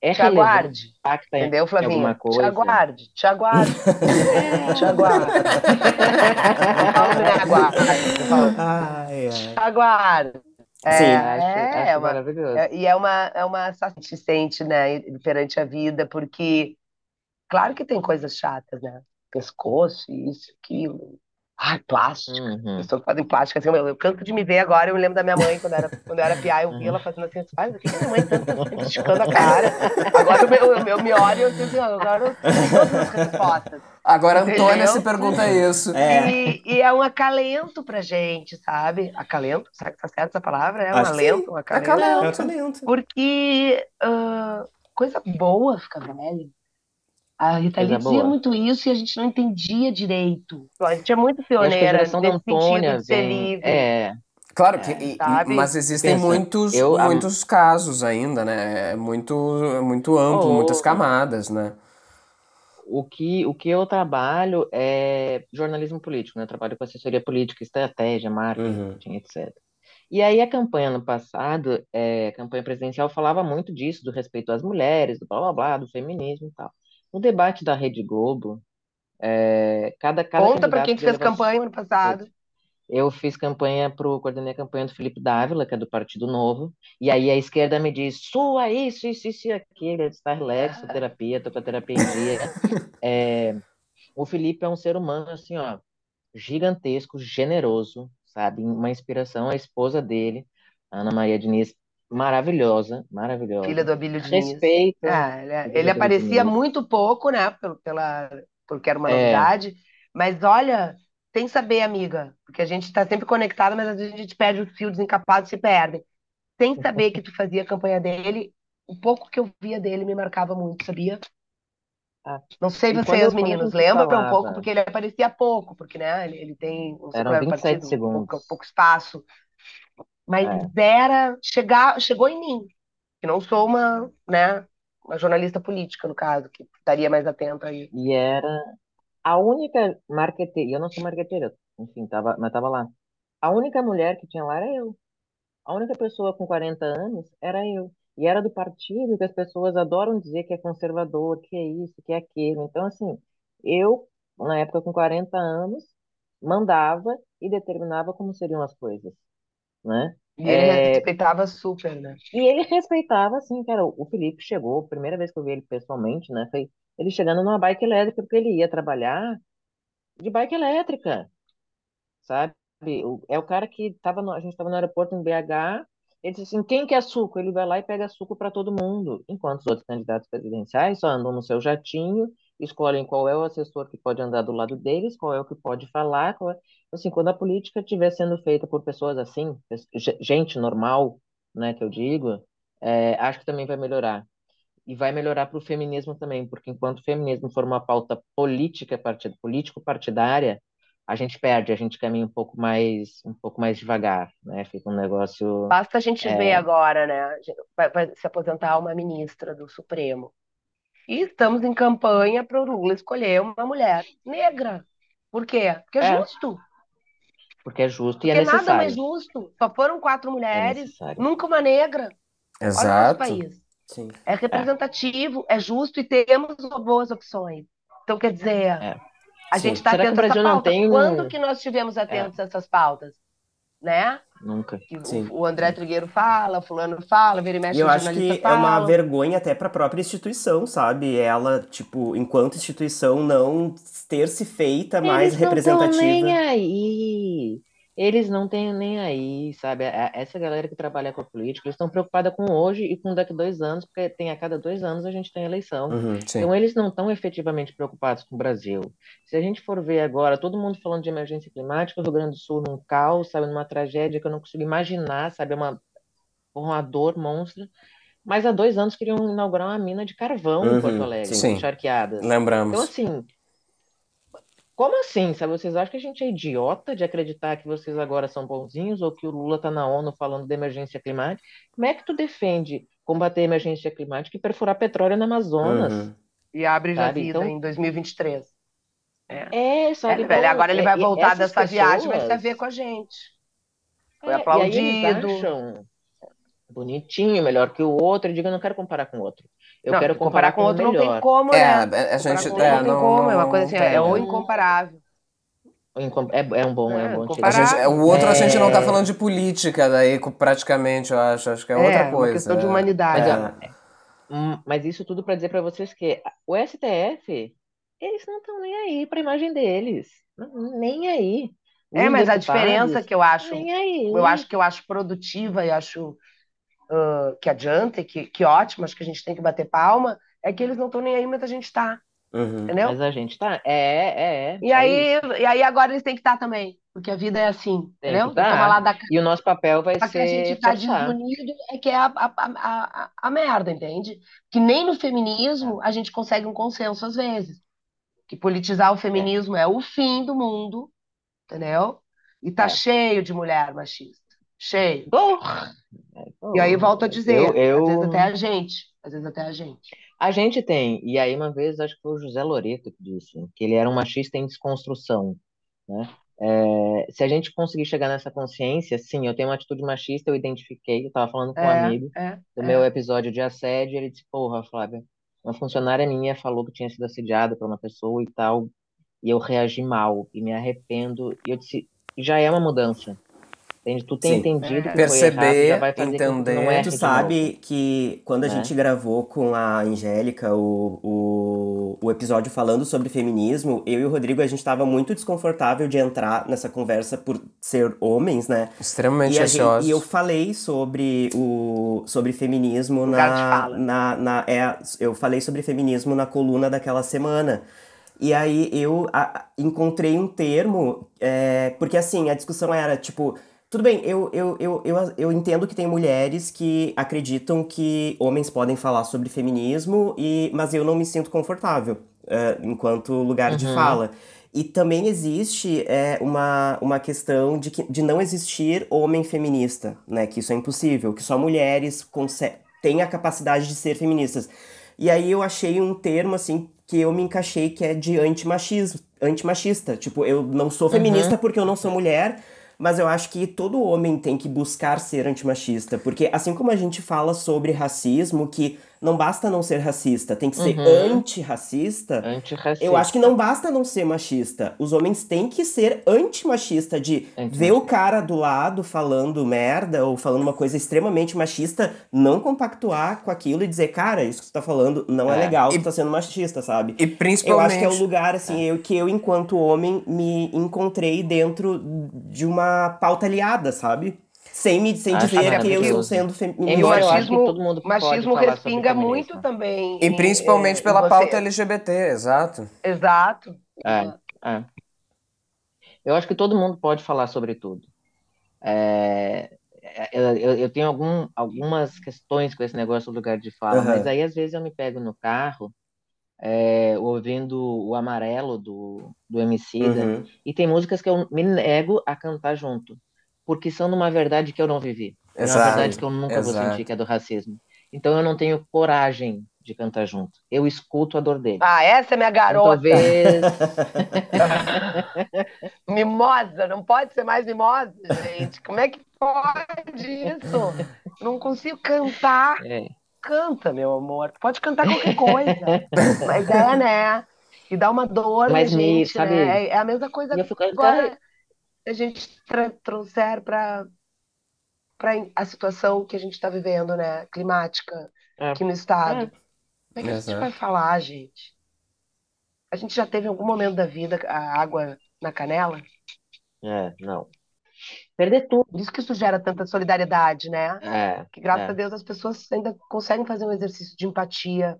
é Te relevante, aguarde. impacta em Entendeu, alguma Flavinha? Te aguarde, te aguarde. Te aguarde. Te aguarde. É, Sim. Acho, é, acho é uma, maravilhoso. É, e é uma, é uma sente, né, perante a vida, porque, claro que tem coisas chatas, né? Pescoço, isso, aquilo. Ai, plástico. Uhum. Pessoas que fazem plástica assim, eu, eu canso de me ver agora, eu me lembro da minha mãe, quando, era, quando eu era piá, eu via ela fazendo assim, faz, o que minha mãe tanto tá esticando a cara? Agora eu, me- eu, eu me olho e eu digo assim, agora eu tenho todas as respostas. Agora a Entendeu? Antônia se pergunta isso. É. E, e é um acalento pra gente, sabe? Acalento? Será que tá certo essa palavra? É um Acho alento, um acalento. Acalento. É. Porque ah, coisa boa fica velho. A Rita Lee dizia boa. muito isso e a gente não entendia direito. A gente é muito E a pioneira da nesse sentido Antônia de ser vem. livre, É, Claro que, e- sabe? mas existem Pensa, muitos, eu- a- muitos casos ainda, né? É muito, é muito amplo, Oh. muitas camadas, né? o que, o que eu trabalho é jornalismo político, né? Eu trabalho com assessoria política, estratégia, marketing, etc. E aí a campanha no passado, é, a campanha presidencial falava muito disso, do respeito às mulheres, do blá blá blá, do feminismo e tal. No debate da Rede Globo, é, cada, cada Conta pra candidato quem fez campanha ano passado. Eu fiz campanha pro, coordenei a campanha do Felipe Dávila, que é do Partido Novo, e aí a esquerda me diz, sua isso, isso, isso e aquilo, eu disse, tá, relax, sou terapia, tô com a terapia em dia. É, o Felipe é um ser humano, assim, ó, gigantesco, generoso, sabe? Uma inspiração, a esposa dele, a Ana Maria Diniz, maravilhosa, maravilhosa. Filha do Abílio Diniz. Respeita. É, ele, do ele aparecia Diniz. muito pouco, né? Pela, porque era uma É. novidade. Mas olha, sem saber, amiga, porque a gente está sempre conectada, mas às vezes a gente perde o fio desencapado e se perde. Sem saber que tu fazia a campanha dele, o pouco que eu via dele me marcava muito, sabia? Ah, Não sei vocês, meninos, gente lembram um falava- pouco, porque ele aparecia pouco, porque né, ele, ele tem, sei Eram qual era o 27 partido, segundos. pouco, pouco espaço. Mas É. era, chegar, chegou em mim, que não sou uma, né, uma jornalista política, no caso, que estaria mais atenta aí. E era a única marqueteira, e eu não sou marqueteira, enfim, tava, mas tava lá. A única mulher que tinha lá era eu. A única pessoa com 40 anos era eu. E era do partido que as pessoas adoram dizer que é conservador, que é isso, que é aquilo. Então, assim, eu, na época com 40 anos, mandava e determinava como seriam as coisas, né? E ele É, respeitava super, né? E ele respeitava, assim, cara, o Felipe chegou, a primeira vez que eu vi ele pessoalmente, né, foi ele chegando numa bike elétrica, porque ele ia trabalhar de bike elétrica, sabe? O- É o cara que tava no, a gente estava no aeroporto em BH, ele disse assim, quem quer suco? Ele vai lá e pega suco para todo mundo, enquanto os outros candidatos presidenciais só andam no seu jatinho, escolhem qual é o assessor que pode andar do lado deles, qual é o que pode falar, é... Assim, quando a política estiver sendo feita por pessoas assim, ge- gente normal, né, que eu digo, é, acho que também vai melhorar. E vai melhorar para o feminismo também, porque enquanto o feminismo for uma pauta política, partid, político-partidária, a gente perde, a gente caminha um pouco mais, um pouco mais devagar, né? Fica um negócio. Basta a gente É. ver agora, né? Vai, vai se aposentar uma ministra do Supremo. E estamos em campanha para o Lula escolher uma mulher negra. Por quê? Porque é É. justo. Porque é justo Porque e é nada mais necessário. justo. Só foram quatro É mulheres, necessário. nunca uma negra. Olha o Exato. país. Sim. É representativo, é justo e temos boas opções. Então, quer dizer, É. a gente está atento a essa pauta. tem um- Quando que nós estivemos atentos a essas pautas? Né? Nunca. O- Sim. o André Trigueiro fala, fulano fala, vira e mexe E eu o acho que é uma fala. vergonha até pra própria instituição, sabe? Ela, tipo, enquanto instituição, não ter se feita mais Eles não estão representativa. nem aí. Eles não têm nem aí, sabe? A- Essa galera que trabalha com a política, eles estão preocupados com hoje e com daqui a dois anos, porque tem a cada dois anos a gente tem eleição. Uhum. Então, eles não estão efetivamente preocupados com o Brasil. Se a gente for ver agora, todo mundo falando de emergência climática, o Rio Grande do Sul num caos, sabe, numa tragédia que eu não consigo imaginar, sabe, é uma, uma dor monstra. Mas há dois anos queriam inaugurar uma mina de carvão Uhum, em Porto Alegre, sim. encharqueadas. Então, Lembramos. assim, como assim, sabe? Vocês acham que a gente é idiota de acreditar que vocês agora são bonzinhos ou que o Lula tá na ONU falando de emergência climática? Como é que tu defende combater a emergência climática e perfurar petróleo no Amazonas? Uhum. E abre já Sabe, vida então- em 2023. É, sabe? É, velho, agora ele é- vai voltar dessa viagem, vai se pessoas- ver com a gente. Foi É, e aí eles aplaudido. acham bonitinho, melhor que o outro. Eu digo, eu não quero comparar com o outro. Eu Não, quero comparar com o outro não tem melhor. como, É, né? a- a Comparar gente. com outro É, não tem não, como, é uma não coisa assim, tem, é o né? incomparável. É, é um bom, é, É, um bom A comparar- gente- o outro a gente não tá É. falando de política, daí praticamente, eu acho. Acho que é outra uma coisa. questão de é. humanidade. Mas, Hum, Mas isso tudo para dizer para vocês que o STF, eles não estão nem aí para a imagem deles. Nem aí. É, mas a diferença que eu acho, nem aí. eu acho que eu acho produtiva e acho ah, que adianta e que, que ótimo, acho que a gente tem que bater palma, é que eles não estão nem aí, mas a gente tá. Uhum. Entendeu? Mas a gente tá. É, é, é. E é aí, isso. e aí agora eles têm que estar também, porque a vida é assim, Tem entendeu? tá. lá da E o nosso papel vai Só que a gente ser tá forçar. desunido é que é a, a, a, a, merda, entende? Que nem no feminismo a gente consegue um consenso às vezes. Que politizar o feminismo é, o fim do mundo, entendeu? E tá É. cheio de mulher machista. Cheio. E aí volto a dizer, Eu, eu... às vezes até a gente. Às vezes até a gente. A gente tem, e aí uma vez acho que foi o José Loreto que disse, que ele era um machista em desconstrução, né? É, se a gente conseguir chegar nessa consciência, sim, eu tenho uma atitude machista, eu identifiquei, eu tava falando com um É, amigo é, do é. meu episódio de assédio, ele disse, porra, Flávia, uma funcionária minha falou que tinha sido assediada por uma pessoa e tal, e eu reagi mal, e me arrependo, e eu disse, já é uma mudança, entende? Tu tem Sim. entendido que Perceber, foi errado, já vai fazer com que tu não entender. erre Tu sabe que quando a né? gente gravou com a Angélica o, o, o episódio falando sobre feminismo, eu e o Rodrigo a gente tava muito desconfortável de entrar nessa conversa por ser homens, né? Extremamente ansiosos. e eu falei sobre o sobre feminismo na, na, na é, eu falei sobre feminismo na coluna daquela semana. E aí eu a- a- encontrei um termo, é, porque assim, a discussão era tipo, tudo bem, eu, eu, eu, eu, eu entendo que tem mulheres que acreditam que homens podem falar sobre feminismo, e, mas eu não me sinto confortável é, enquanto lugar de Uhum. fala. E também existe é, uma, uma questão de, que, de não existir homem feminista, né? Que isso é impossível, que só mulheres têm a capacidade de ser feministas. E aí eu achei um termo, assim, que eu me encaixei, que é de antimachismo, antimachista. Tipo, eu não sou feminista porque eu não sou mulher, mas eu acho que todo homem tem que buscar ser antimachista. Porque assim como a gente fala sobre racismo, que não basta não ser racista, tem que ser Uhum. antirracista, Antirracista. eu acho que não basta não ser machista. Os homens têm que ser antimachista, de Antimachista. ver o cara do lado falando merda ou falando uma coisa extremamente machista, não compactuar com aquilo e dizer, cara, isso que tu tá falando não é, É. legal, E- tu tá sendo machista, sabe? E Eu principalmente. acho que é o lugar, assim, eu, que eu, enquanto homem, me encontrei dentro de uma pauta aliada, sabe? Sem, me, sem Acho dizer que eu estou sendo E feminista. que machismo, todo mundo pode machismo respinga muito também. E em- principalmente em pela você- pauta LGBT, exato. Exato. É, é. Eu acho que todo mundo pode falar sobre tudo. É, eu, eu- eu tenho algum, algumas questões com esse negócio do lugar de fala, Aham. mas aí às vezes eu me pego no carro é, ouvindo o Amarelo do, do Emicida, Uhum. e tem músicas que eu me nego a cantar junto, porque são numa verdade que eu não vivi, é uma Exato, verdade que eu nunca vou exato. sentir, que é do racismo. Então eu não tenho coragem de cantar junto. Eu escuto a dor dele. Ah, essa é minha Então, garota. talvez Mimosa, não pode ser mais mimosa, gente. Como é que pode isso? Não consigo cantar. é, Canta, meu amor. Pode cantar qualquer coisa. Mas é, né? E dá uma dor na Mas me- gente, sabe, né? É a mesma coisa eu fico, agora a gente trouxer para para a situação que a gente está vivendo, né? Climática É. aqui no estado. É. Como é que a gente Exato. vai falar, gente? A gente já teve em algum momento da vida a água na canela? É, não. Perder tudo. Por isso que isso gera tanta solidariedade, né? É, Que graças é. a Deus as pessoas ainda conseguem fazer um exercício de empatia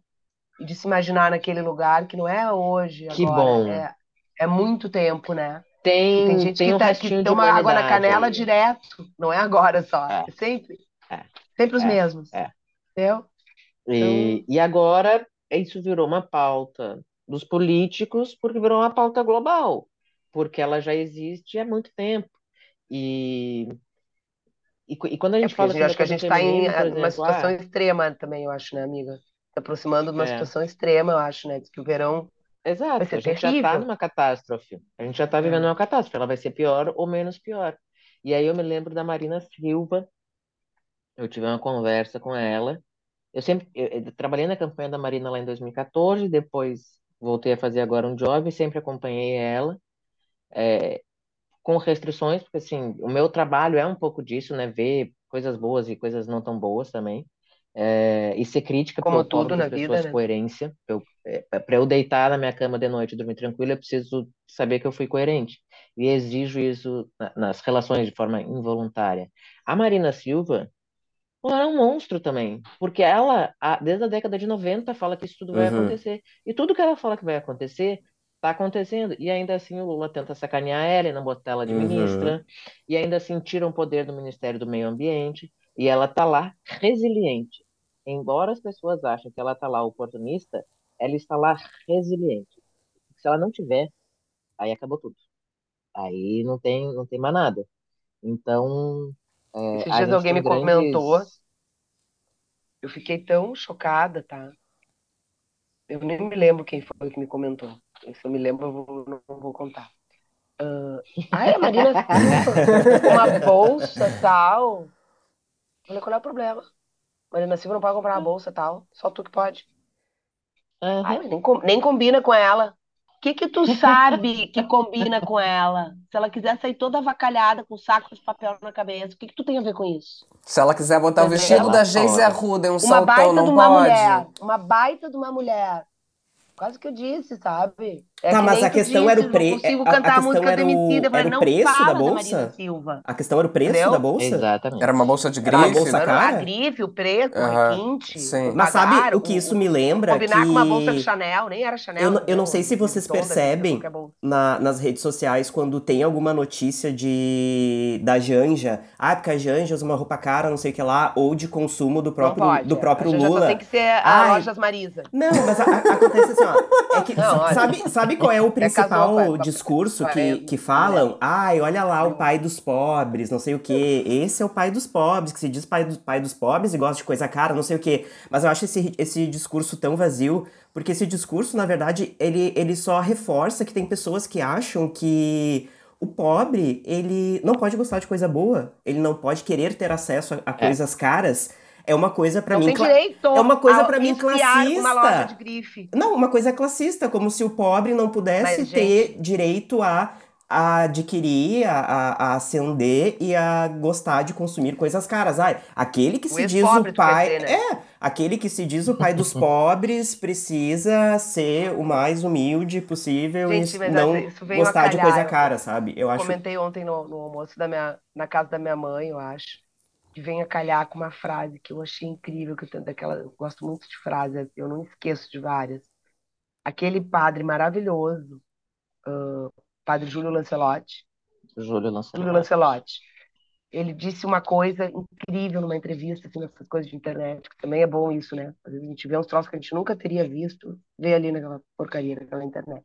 e de se imaginar naquele lugar que não é hoje, Que agora, bom. É, é muito tempo, né? Tem, tem gente tem que, um tá, que de toma água na canela aí. direto, não é agora só, É. é sempre. É. Sempre os É. mesmos. É. Entendeu? E, e agora isso virou uma pauta dos políticos porque virou uma pauta global, porque ela já existe há muito tempo. E, e, e quando a É gente a fala gente, assim acho que a gente está em por eh, uma exemplo, situação ah, extrema também, eu acho, né, amiga? Se aproximando de uma É. situação extrema, eu acho, né? Diz que o verão exato, a gente já está terrível. numa catástrofe, a gente já está vivendo É. uma catástrofe, ela vai ser pior ou menos pior. E aí eu me lembro da Marina Silva, eu tive uma conversa com ela. Eu sempre eu, eu trabalhei na campanha da Marina lá em 2014, depois voltei a fazer agora um job, sempre acompanhei ela, é, com restrições, porque assim, o meu trabalho é um pouco disso, né? Ver coisas boas e coisas não tão boas também. É, e ser crítica, Como eu tudo na vida, pessoas né? coerência. Eu, é, para eu deitar na minha cama de noite e dormir tranquilo, eu preciso saber que eu fui coerente. E exijo isso na- nas relações de forma involuntária. A Marina Silva, ela é um monstro também. Porque ela, a- desde a década de 90, fala que isso tudo vai Uhum. acontecer. E tudo que ela fala que vai acontecer, tá acontecendo. E ainda assim o Lula tenta sacanear ela e não botar ela de Uhum. ministra. E ainda assim tira o poder do Ministério do Meio Ambiente. E ela tá lá resiliente. Embora as pessoas achem que ela tá lá oportunista, ela está lá resiliente. Se ela não tiver, aí acabou tudo. Aí não tem, não tem mais nada. Então, é, Esses dias alguém me comentou, grandes. eu fiquei tão chocada, tá? Eu nem me lembro quem foi que me comentou. Se eu me lembro, eu vou- não vou contar. Ah, ai, a Marina uma bolsa tal. Falei, qual é o problema? Marina Silva não pode comprar uma bolsa tal, só tu que pode. Ai, Aham. mas nem, com- nem combina com ela. O que que tu sabe que combina com ela? Se ela quiser sair toda avacalhada com um saco de papel na cabeça, o que que tu tem a ver com isso? Se ela quiser botar o Mas vestido ela da Geise. Arruda e um Uma saltão, baita não de uma pode? mulher, uma baita de uma mulher. Quase que eu disse, sabe? É Tá, que mas nem a questão disse, era o não pre- consigo a- a cantar a questão música era o- era o preço da bolsa? A questão era o preço Entendeu? da bolsa? Exatamente. Era uma bolsa de Era uma grife? bolsa Não, cara? A grife, o preço, o requinte, sim. Mas sabe o que isso me lembra? Combinar com uma bolsa Que- Chanel, nem era Chanel. Eu, não- eu não sei se vocês percebem bolsa. na- nas redes sociais quando tem alguma notícia de da Janja. Ah, porque a Janja usa uma roupa cara, não sei o que lá, ou de consumo do próprio, pode, do é. próprio Lula. Só tem que ser a Ai. Lojas Marisa. Não, mas a- a- acontece assim, ó. É que, Não, olha. sabe, sabe qual é o principal a- com a- discurso que, que falam? Ai, olha lá o pai dos pobres, não sei o quê. Esse é o pai dos pobres, que se diz pai, do, pai dos pobres e gosta de coisa cara, não sei o quê. Mas eu acho esse, esse discurso tão vazio, porque esse discurso, na verdade, ele, ele só reforça que tem pessoas que acham que o pobre, ele não pode gostar de coisa boa, ele não pode querer ter acesso a, a coisas caras. É uma coisa pra não mim direito é uma coisa a pra mim enfiar uma loja classista. de grife. Não, uma coisa classista, como se o pobre não pudesse Mas, ter direito a, a adquirir, a, a, a ascender e a gostar de consumir coisas caras. Ai, aquele que O se diz o pai. né? É, aquele que se diz o pai dos pobres precisa ser o mais humilde possível Gente, e não gostar de coisa eu- cara, sabe? Eu acho. Comentei ontem no, no almoço da minha, na casa da minha mãe, eu acho, que vem a calhar com uma frase que eu achei incrível, que eu daquela, eu gosto muito de frases, eu não esqueço de várias. Aquele padre maravilhoso, ah, padre Júlio Lancelotti, Júlio Lancelotti. Júlio Lancelotti, ele disse uma coisa incrível numa entrevista, assim, nessas coisas de internet, que também é bom isso, né? Às vezes a gente vê uns troços que a gente nunca teria visto, vê ali naquela porcaria, naquela internet.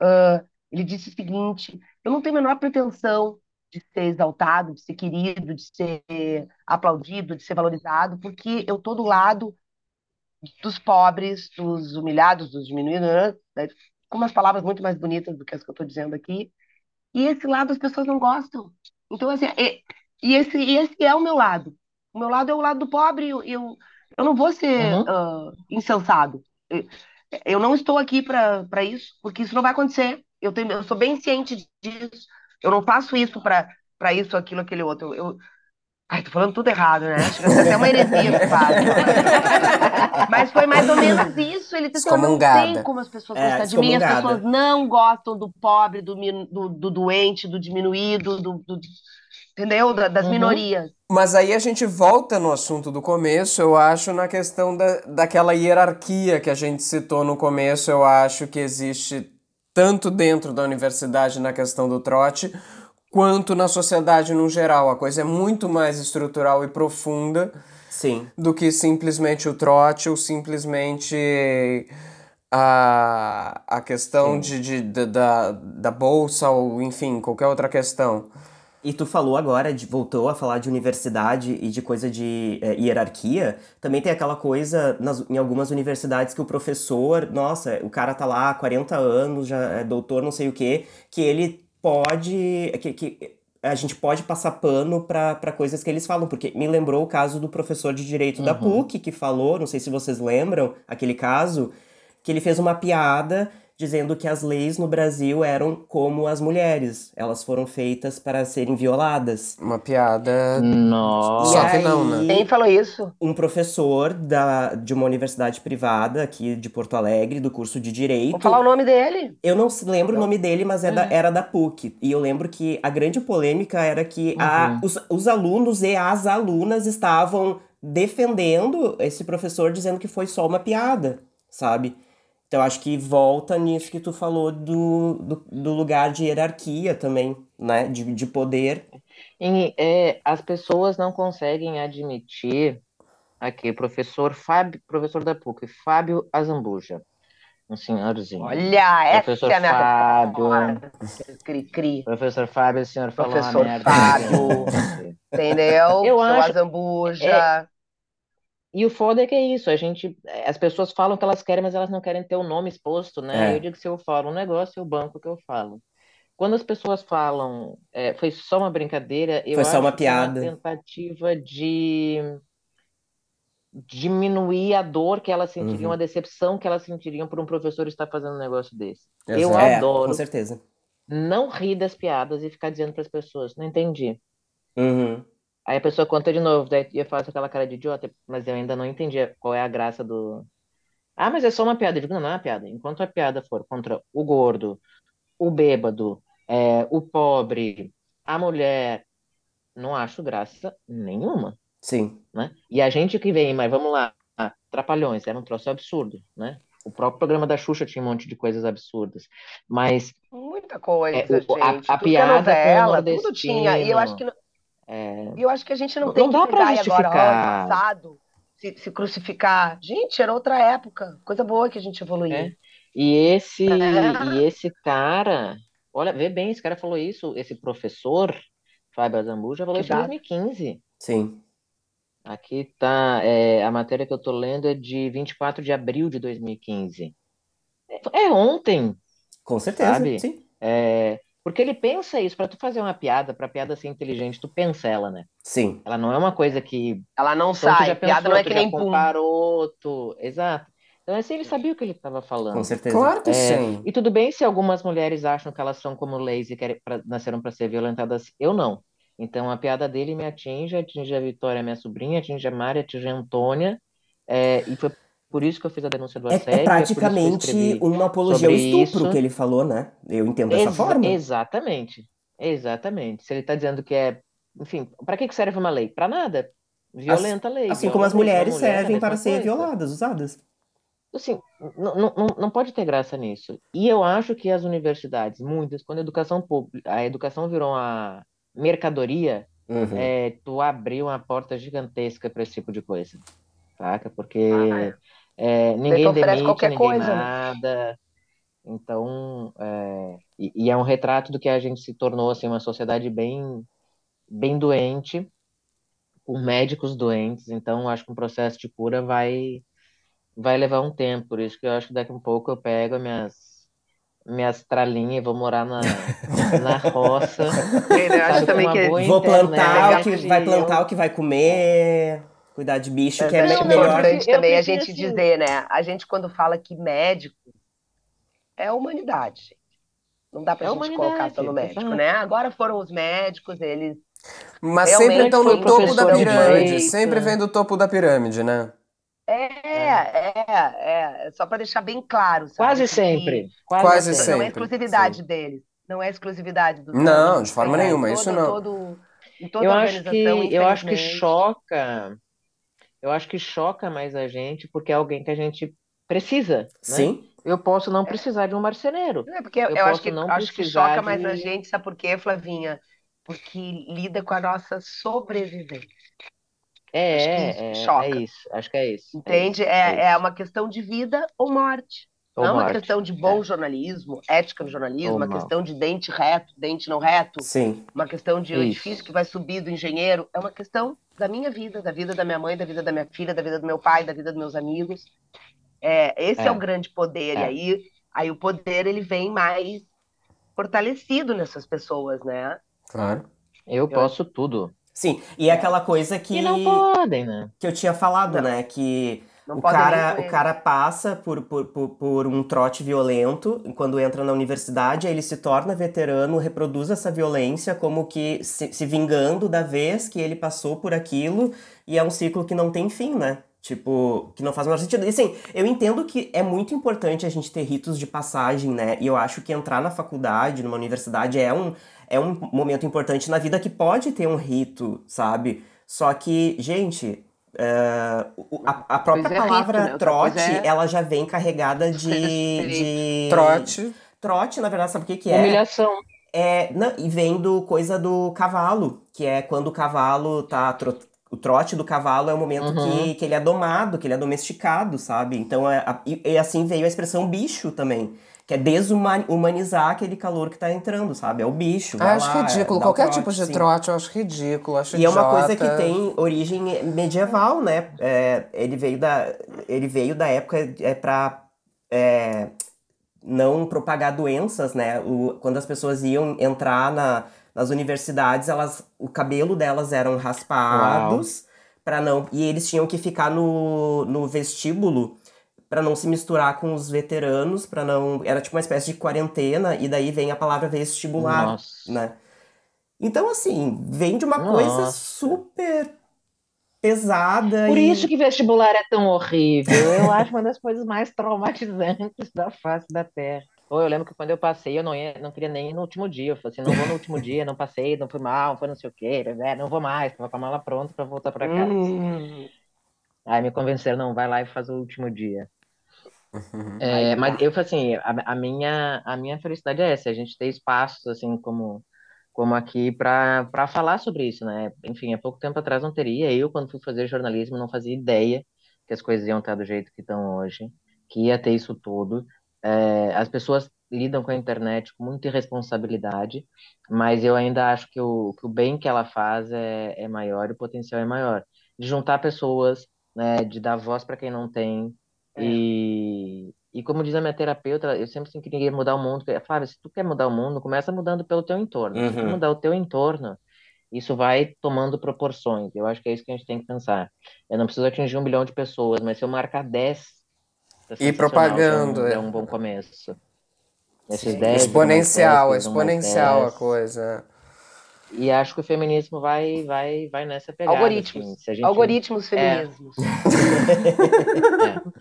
Ah, ele disse o seguinte: eu não tenho a menor pretensão de ser exaltado, de ser querido, de ser aplaudido, de ser valorizado, porque eu tô do lado dos pobres, dos humilhados, dos diminuídos, né? com umas palavras muito mais bonitas do que as que eu estou dizendo aqui. E esse lado as pessoas não gostam. Então, assim, e, e esse, e esse é o meu lado. O meu lado é o lado do pobre. Eu, eu, eu não vou ser Uhum. ah, insensado. Eu, eu não estou aqui para isso, porque isso não vai acontecer. Eu, tenho, eu sou bem ciente disso. Eu não faço isso para isso, aquilo, aquele outro. Eu, eu... Ai, tô falando tudo errado, né? Chega a ser até uma heresia que faz. Mas foi mais ou menos isso. Ele disse, não tem como as pessoas É, gostarem de mim. As pessoas não gostam do pobre, do, do, do doente, do diminuído, do, do- entendeu? Da- das Uhum. minorias. Mas aí a gente volta no assunto do começo, eu acho, na questão da, daquela hierarquia que a gente citou no começo, eu acho que existe tanto dentro da universidade na questão do trote, quanto na sociedade no geral. A coisa é muito mais estrutural e profunda Sim. do que simplesmente o trote ou simplesmente a, a questão de, de, da- da, da bolsa ou, enfim, qualquer outra questão. E tu falou agora, de, voltou a falar de universidade e de coisa de é, hierarquia. Também tem aquela coisa nas- em algumas universidades que o professor, nossa, o cara tá lá há 40 anos, já é doutor, não sei o quê, que ele pode. Que, que a gente pode passar pano pra coisas que eles falam, porque me lembrou o caso do professor de direito da PUC que falou, não sei se vocês lembram, aquele caso, que ele fez uma piada dizendo que as leis no Brasil eram como as mulheres, elas foram feitas para serem violadas. Uma piada. Nossa. Só E que não, aí, né? Quem falou isso? Um professor da, de uma universidade privada aqui de Porto Alegre, do curso de Direito. Vou falar o nome dele. Eu não se- lembro o nome dele, mas é da- era da PUC. E eu lembro que a grande polêmica era que a- os, os alunos e as alunas estavam defendendo esse professor dizendo que foi só uma piada, sabe? Então acho que volta nisso que tu falou do, do, do lugar de hierarquia também, né? De, de poder. E, é, as pessoas não conseguem admitir aqui, professor Fábio, professor da PUC, Fábio Azambuja, um senhorzinho. Olha, essa Professor é a minha Fábio. Cri, cri. Professor Fábio, o senhor falou uma Professor merda. Fábio. Entendeu? Eu Seu acho- Azambuja. E o foda é que é isso, a gente, as pessoas falam que elas querem, mas elas não querem ter o nome exposto, né? É. Eu digo que se eu falo um negócio, eu banco o que eu falo. Quando as pessoas falam, é, foi só uma brincadeira, eu Foi só uma é piada. tentativa de diminuir a dor que elas sentiriam, Uhum. a decepção que elas sentiriam por um professor estar fazendo um negócio desse. Eu Exato. É, adoro com certeza. não rir das piadas e ficar dizendo para as pessoas, não entendi. Uhum. Aí a pessoa conta de novo, daí eu faço aquela cara de idiota, mas eu ainda não entendi qual é a graça do. Ah, mas é só uma piada. Eu digo, não, não é uma piada. Enquanto a piada for contra o gordo, o bêbado, é, o pobre, a mulher, não acho graça nenhuma, Sim. né? E a gente que vem, mas vamos lá, Trapalhões, era um troço absurdo, né? O próprio programa da Xuxa tinha um monte de coisas absurdas, mas Muita coisa, É, o- a- gente. a que é piada novela, tudo tinha. E eu acho que é, E eu acho que a gente não Não- tem não que dá agora, ó, passado, se, se crucificar. Gente, era outra época. Coisa boa que a gente evoluiu. É. E esse, É. e esse cara, olha, vê bem, esse cara falou isso, esse professor, Fábio Azambuja, falou Que isso em data? 2015. Sim. Aqui tá, é, a matéria que eu tô lendo é de 24 de abril de 2015. É, é ontem, Com certeza. Sabe? Sim. é, porque ele pensa isso, pra tu fazer uma piada, pra piada ser inteligente, tu pensa ela, né? Sim. Ela não é uma coisa que Ela não Então sai. já Piada pensou, não é que nem pum. comparou, tu... Exato. Então assim, ele sabia o que ele estava falando. Com certeza. Claro que É, sim. E tudo bem se algumas mulheres acham que elas são como leis e querem pra- nasceram para ser violentadas. Eu não. Então a piada dele me atinge, atinge a Vitória, minha sobrinha, atinge a Mari, atinge a Antônia. é, e foi por isso que eu fiz a denúncia do É, assédio. é é que eu praticamente uma apologia ao estupro isso. que ele falou, né? Eu entendo dessa Exa- forma. Exatamente. Exatamente. Se ele está dizendo que é. Enfim, para que serve uma lei? Para nada. Violenta a lei. Assim viola como as mulheres mulher é servem para ser coisa. violadas, usadas. Assim, não, não, não- não pode ter graça nisso. E eu acho que as universidades, muitas, quando a educação pública, a educação virou uma mercadoria, Uhum. é, tu abriu uma porta gigantesca para esse tipo de coisa, saca? Porque Ah, é, ninguém oferece demite, qualquer ninguém coisa, né? nada. Então, é, e, e é um retrato do que a gente se tornou, assim, uma sociedade bem, bem doente, com médicos doentes. Então, acho que um processo de cura vai vai levar um tempo, por isso que eu acho que daqui a um pouco eu pego as minhas, minhas tralinhas e vou morar na, na roça, Eu acho também que boa Vou plantar o que internet. vai plantar o que vai comer, cuidar de bicho, que é é me- Não, melhor. importante eu também a gente assim- dizer, né? A gente quando fala que médico é a humanidade, gente. Não dá pra É gente colocar só no médico, exato. né? Agora foram os médicos, eles Mas sempre estão no topo da pirâmide. direito. Sempre vem do topo da pirâmide, né? É, é, é, só para deixar bem claro, sabe? Quase sempre, quase, Quase Não é sempre, exclusividade deles, não é exclusividade dos Não, de forma é, nenhuma, isso todo- não. todo- em toda Eu acho que, organização, eu acho que choca, eu acho que choca mais a gente porque é alguém que a gente precisa, né? Sim. Eu posso não precisar de um marceneiro. Não é porque Eu eu, acho que, não acho que choca mais a de- gente, sabe por quê, Flavinha? Porque lida com a nossa sobrevivência. É, Acho que é, isso é, choca. é isso, acho que é isso, é Entende? isso, É, é uma questão de vida ou morte. Ou Não é uma questão de bom é. jornalismo, ética no jornalismo, Ou uma mal. questão de dente reto, dente não reto, Sim. uma questão de um Isso. edifício que vai subir do engenheiro, é uma questão da minha vida, da vida da minha mãe, da vida da minha filha, da vida do meu pai, da vida dos meus amigos. É, esse é, É. o grande poder, e É. aí, aí o poder ele vem mais fortalecido nessas pessoas, né? Claro. Eu posso tudo. Sim. E é aquela coisa que, E não podem, né? que eu tinha falado, Não. né? Que Não o cara, o cara passa por, por, por, por um trote violento quando entra na universidade, aí ele se torna veterano, reproduz essa violência como que se, se vingando da vez que ele passou por aquilo, e é um ciclo que não tem fim, né? Tipo, que não faz o menor sentido. E assim, eu entendo que é muito importante a gente ter ritos de passagem, né? E eu acho que entrar na faculdade, numa universidade, é um, é um momento importante na vida que pode ter um rito, sabe? Só que, gente, é, o- a, a própria Pois é, palavra rico, né? Trote, é- ela já vem carregada de, de... Trote. Trote, na verdade, sabe o que que é? Humilhação. É, não, e vem do coisa do cavalo, que é quando o cavalo tá. tro- o trote do cavalo é o momento Uhum. que, que ele é domado, que ele é domesticado, sabe? Então, é, a- e, e assim veio a expressão bicho também, que é desumanizar aquele calor que tá entrando, sabe? É o bicho. Ah, acho lá, ridículo. Qualquer trote, tipo de sim. trote eu acho ridículo. Acho E é uma coisa idiota. que tem origem medieval, né? É, ele, veio da, ele veio da época é, para não propagar doenças, né? O, quando as pessoas iam entrar na, nas universidades, elas, o cabelo delas eram raspados para não e eles tinham que ficar no, no vestíbulo para não se misturar com os veteranos, para não era tipo uma espécie de quarentena e daí vem a palavra vestibular Nossa. né? Então, assim, vem de uma coisa Nossa. super pesada Por e... isso que vestibular é tão horrível. Eu acho uma das coisas mais traumatizantes da face da Terra. Ou eu lembro que quando eu passei, eu não ia, não queria nem ir no último dia. Eu falei assim, não vou no último dia, não passei, não fui mal, foi não sei o quê, né? não vou mais, tava com a mala pronta para voltar para casa. Hum, Aí me convenceram, não, vai lá e faz o último dia. É, mas eu falei assim, a, a minha a minha felicidade é essa, a gente ter espaços assim como como aqui para para falar sobre isso, né? Enfim, há pouco tempo atrás não teria. Eu quando fui fazer jornalismo não fazia ideia que as coisas iam estar do jeito que estão hoje, que ia ter isso tudo. É, as pessoas lidam com a internet com muita irresponsabilidade, mas eu ainda acho que o, que o bem que ela faz é, é maior e o potencial é maior. De juntar pessoas, né, de dar voz para quem não tem, É. e, e como diz a minha terapeuta, eu sempre assim, queria mudar o mundo. Flávia, se tu quer mudar o mundo, começa mudando pelo teu entorno. Se tu Uhum. mudar o teu entorno, isso vai tomando proporções. Eu acho que é isso que a gente tem que pensar. Eu não preciso atingir um bilhão de pessoas, mas se eu marcar 10, tá E propagando, é um, é um bom começo. Esses Sim. 10, mais Exponencial, 10, mais exponencial a 10. coisa. E acho que o feminismo vai, vai, vai nessa pegada. algoritmos. assim. Se a gente... Algoritmos É. feminismos. É.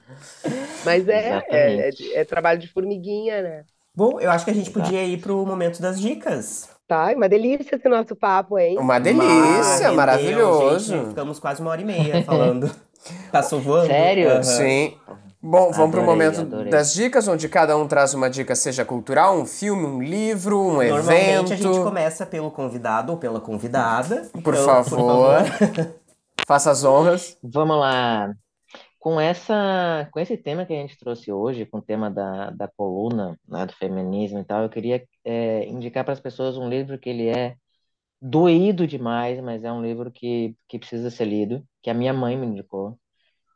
Mas é, é, é, é trabalho de formiguinha, né? Bom, eu acho que a gente podia ir pro momento das dicas. Tá, uma delícia esse nosso papo, hein? Uma delícia, Mas, maravilhoso. gente, ficamos quase uma hora e meia falando. Passou voando? Sério? Aham. Sim. Bom, vamos para o momento adorei. das dicas, onde cada um traz uma dica, seja cultural, um filme, um livro, um Normalmente evento. a gente começa pelo convidado ou pela convidada. Por Então, favor. Faça as honras. Vamos lá. Com essa, com esse tema que a gente trouxe hoje, com o tema da, da coluna, né, do feminismo e tal, eu queria é, indicar para as pessoas um livro que ele é doído demais, mas é um livro que, que precisa ser lido, que a minha mãe me indicou.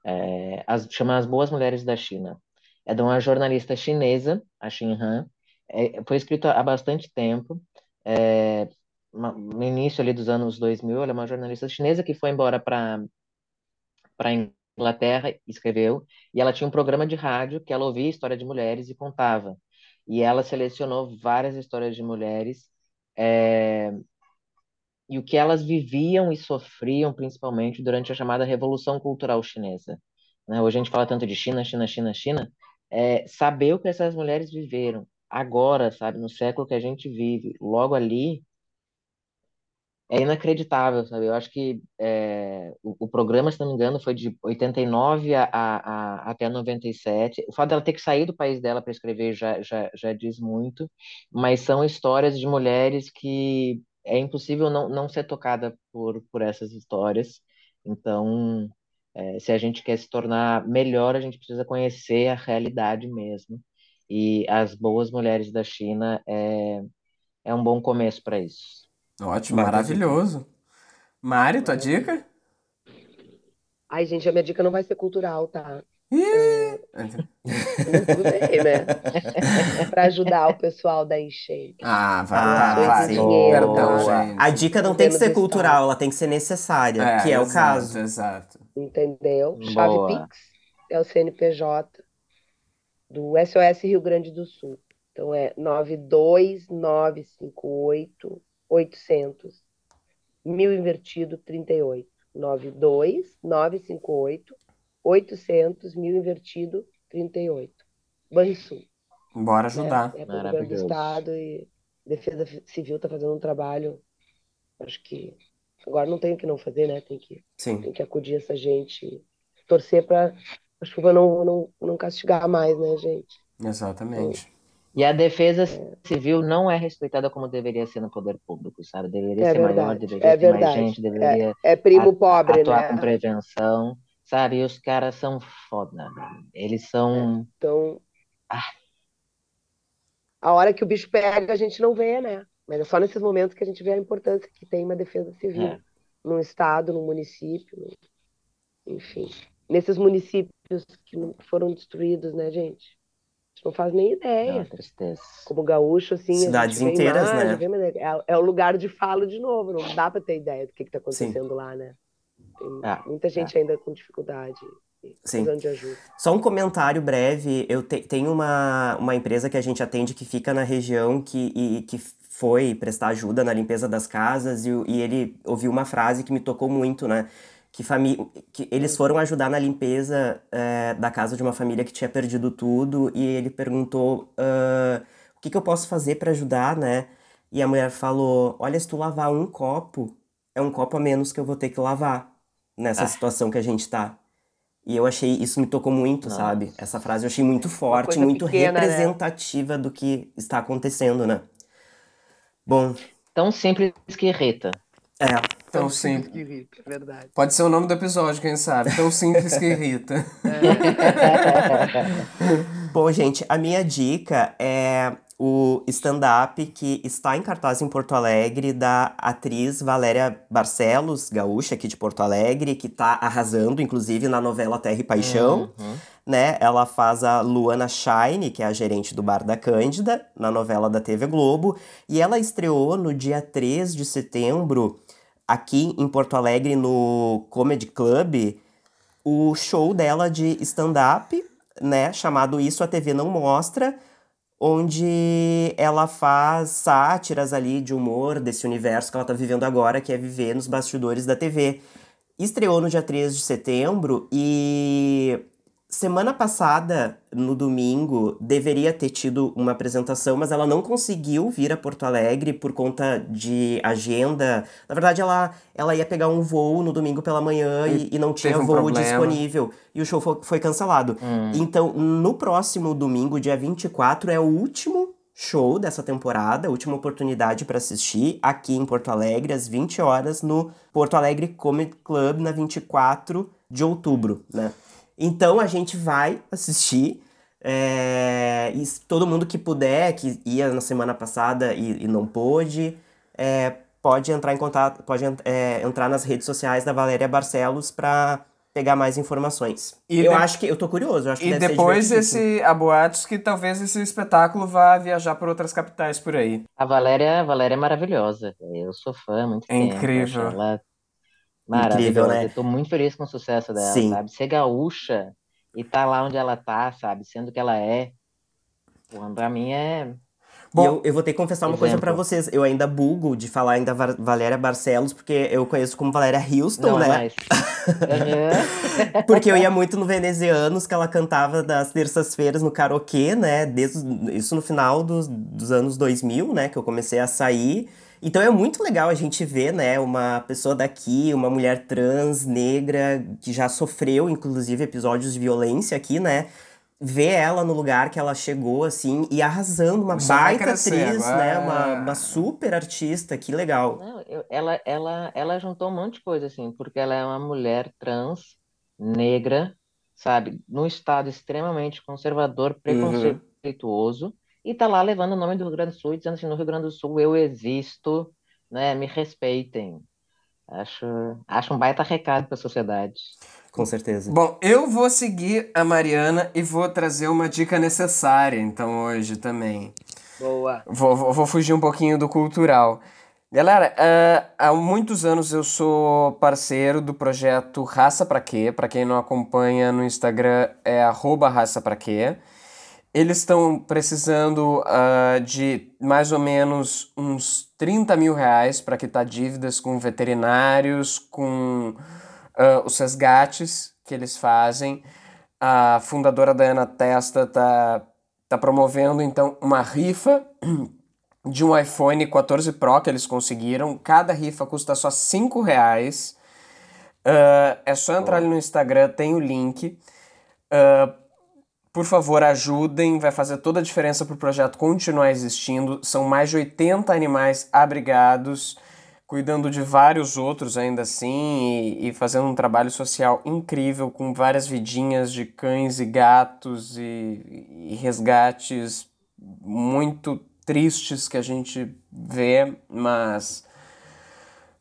É, as, chama As Boas Mulheres da China. É de uma jornalista chinesa, a Xin Han. É, foi escrito há bastante tempo, é, no início ali dos anos 2000. Ela é uma jornalista chinesa que foi embora para para Inglaterra, escreveu, e ela tinha um programa de rádio que ela ouvia história de mulheres e contava. E ela selecionou várias histórias de mulheres é, e o que elas viviam e sofriam, principalmente durante a chamada Revolução Cultural Chinesa. Né? Hoje a gente fala tanto de China, China, China, China. É, saber o que essas mulheres viveram agora, sabe, no século que a gente vive, logo ali, é inacreditável, sabe? Eu acho que é, o, o programa, se não me engano, foi de 89 a, a, a, até 97. O fato dela ter que sair do país dela para escrever já, já, já diz muito, mas são histórias de mulheres que é impossível não, não ser tocada por, por essas histórias. Então, é, se a gente quer se tornar melhor, a gente precisa conhecer a realidade mesmo. E as boas mulheres da China é, é um bom começo para isso. Ótimo, maravilhoso. Mari, tua dica? Ai, gente, a minha dica não vai ser cultural, tá? Ih! Tudo bem, né? Pra ajudar o pessoal da enchente. Ah, vai, Ah, vai, vai. sim. Perdão, gente. A dica não tem que ser cultural, ela tem que ser necessária, que é o exato, caso. Exato. Entendeu? Chave Boa. Pix é o CNPJ do SOS Rio Grande do Sul. Então é 92958 800 mil invertido 38. 92958 800 mil invertido 38. Banrisul. Bora né? ajudar. É o governo do. Estado e Defesa Civil está fazendo um trabalho, acho que agora não tem o que não fazer, né? Tem que, Sim. tem que acudir essa gente, torcer para a chuva não, não, não castigar mais, né, gente? Exatamente. E a defesa civil não é respeitada como deveria ser no poder público, sabe? Deveria É ser maior, verdade, deveria é ter mais verdade. gente, deveria É primo a- pobre, atuar com né? prevenção, sabe? E os caras são foda, velho. Eles são. Então, Ah. a hora que o bicho pega, a gente não vê, né? Mas é só nesses momentos que a gente vê a importância que tem uma defesa civil É. num estado, num município, enfim. Nesses municípios que foram destruídos, né, gente? Não faz nem É ideia. uma tristeza. Como gaúcho, assim, Cidades inteiras, imagem, né? é, é o lugar de fala de novo, não dá para ter ideia do que está acontecendo lá, né? Tem Ah, muita gente ainda com dificuldade Sim. precisando de ajuda. Só um comentário breve. Eu te- tenho uma, uma empresa que a gente atende que fica na região que, e, que foi prestar ajuda na limpeza das casas e, e ele ouviu uma frase que me tocou muito, né? Que, fami que eles foram ajudar na limpeza eh, da casa de uma família que tinha perdido tudo e ele perguntou ah, o que, que eu posso fazer para ajudar, né? E a mulher falou: Olha, se tu lavar um copo, é um copo a menos que eu vou ter que lavar nessa Ah. situação que a gente tá. E eu achei, isso me tocou muito, Nossa. sabe? Essa frase eu achei muito forte, muito pequena, né? representativa do que está acontecendo, né? Bom, Tão simples que irrita. é. Tão simples simples. que irrita, é verdade. Pode ser o nome do episódio, quem sabe? Tão simples que irrita. Bom, gente, a minha dica é o stand-up que está em cartaz em Porto Alegre da atriz Valéria Barcelos, gaúcha aqui de Porto Alegre, que tá arrasando, inclusive, na novela Terra e Paixão. Uhum. né? Ela faz a Luana Shine, que é a gerente do Bar da Cândida, na novela da TV Globo, e ela estreou no dia 3 de setembro, aqui em Porto Alegre, no Comedy Club, o show dela de stand-up, né? Chamado Isso a TV Não Mostra, onde ela faz sátiras ali de humor desse universo que ela tá vivendo agora, que é viver nos bastidores da TV. Estreou no dia 3 de setembro e semana passada, no domingo, deveria ter tido uma apresentação, mas ela não conseguiu vir a Porto Alegre por conta de agenda. Na verdade, ela, ela ia pegar um voo no domingo pela manhã e, e não tinha um voo problema. disponível. E o show foi, foi cancelado. Hum. Então, no próximo domingo, dia 24, é o último show dessa temporada, última oportunidade para assistir aqui em Porto Alegre, às 20 horas, no Porto Alegre Comedy Club, na 24 de outubro, né? Então a gente vai assistir. é, e todo mundo que puder, que ia na semana passada e, e não pôde, é, pode entrar em contato, pode é, entrar nas redes sociais da Valéria Barcelos para pegar mais informações. E eu de- acho que eu tô curioso, eu acho que E depois esse há boatos que talvez esse espetáculo vá viajar por outras capitais por aí. A Valéria, a Valéria é maravilhosa. Eu sou fã muito É tempo. incrível. Ela Incrível, né? Eu tô muito feliz com o sucesso dela, Sim. sabe? Ser gaúcha e tá lá onde ela tá, sabe? Sendo que ela é. Pô, pra mim é. Bom, eu, eu vou ter que confessar uma coisa pra exemplo. vocês. Eu ainda bugo de falar ainda Va- Valéria Barcelos, porque eu conheço como Valéria Houston, Não, né? mas. Porque eu ia muito no Venezianos, que ela cantava das terças-feiras no karaokê, né? Desde, isso no final dos, dos anos 2000, né? Que eu comecei a sair. Então é muito legal a gente ver, né? Uma pessoa daqui, uma mulher trans, negra, que já sofreu, inclusive, episódios de violência aqui, né? Ver ela no lugar que ela chegou, assim, e arrasando, uma baita atriz, agora. né? Uma, uma super artista, que legal. Não, eu- ela, ela, ela juntou um monte de coisa, assim, porque ela é uma mulher trans, negra, sabe? Num estado extremamente conservador, preconceituoso, e tá lá levando o nome do Rio Grande do Sul e dizendo assim, no Rio Grande do Sul eu existo, né? Me respeitem. Acho, acho um baita recado para a sociedade. Com certeza. Bom, eu vou seguir a Mariana e vou trazer uma dica necessária, então, hoje também. Boa. Vou, vou, vou fugir um pouquinho do cultural. Galera, ah, há muitos anos eu sou parceiro do projeto Raça Pra Quê. Pra quem não acompanha no Instagram, é arroba Raça Pra Quê. Eles estão precisando ah, de mais ou menos uns 30 mil reais para quitar dívidas com veterinários, com ah, os resgates que eles fazem. A fundadora Dayana Testa tá, tá promovendo então uma rifa de um iPhone 14 Pro que eles conseguiram. Cada rifa custa só 5 reais. Uh, é só entrar ali no Instagram, tem o link. Uh, por favor, ajudem, vai fazer toda a diferença para o projeto continuar existindo. São mais de 80 animais abrigados, cuidando de vários outros ainda assim e, e fazendo um trabalho social incrível com várias vidinhas de cães e gatos e, e resgates muito tristes que a gente vê, mas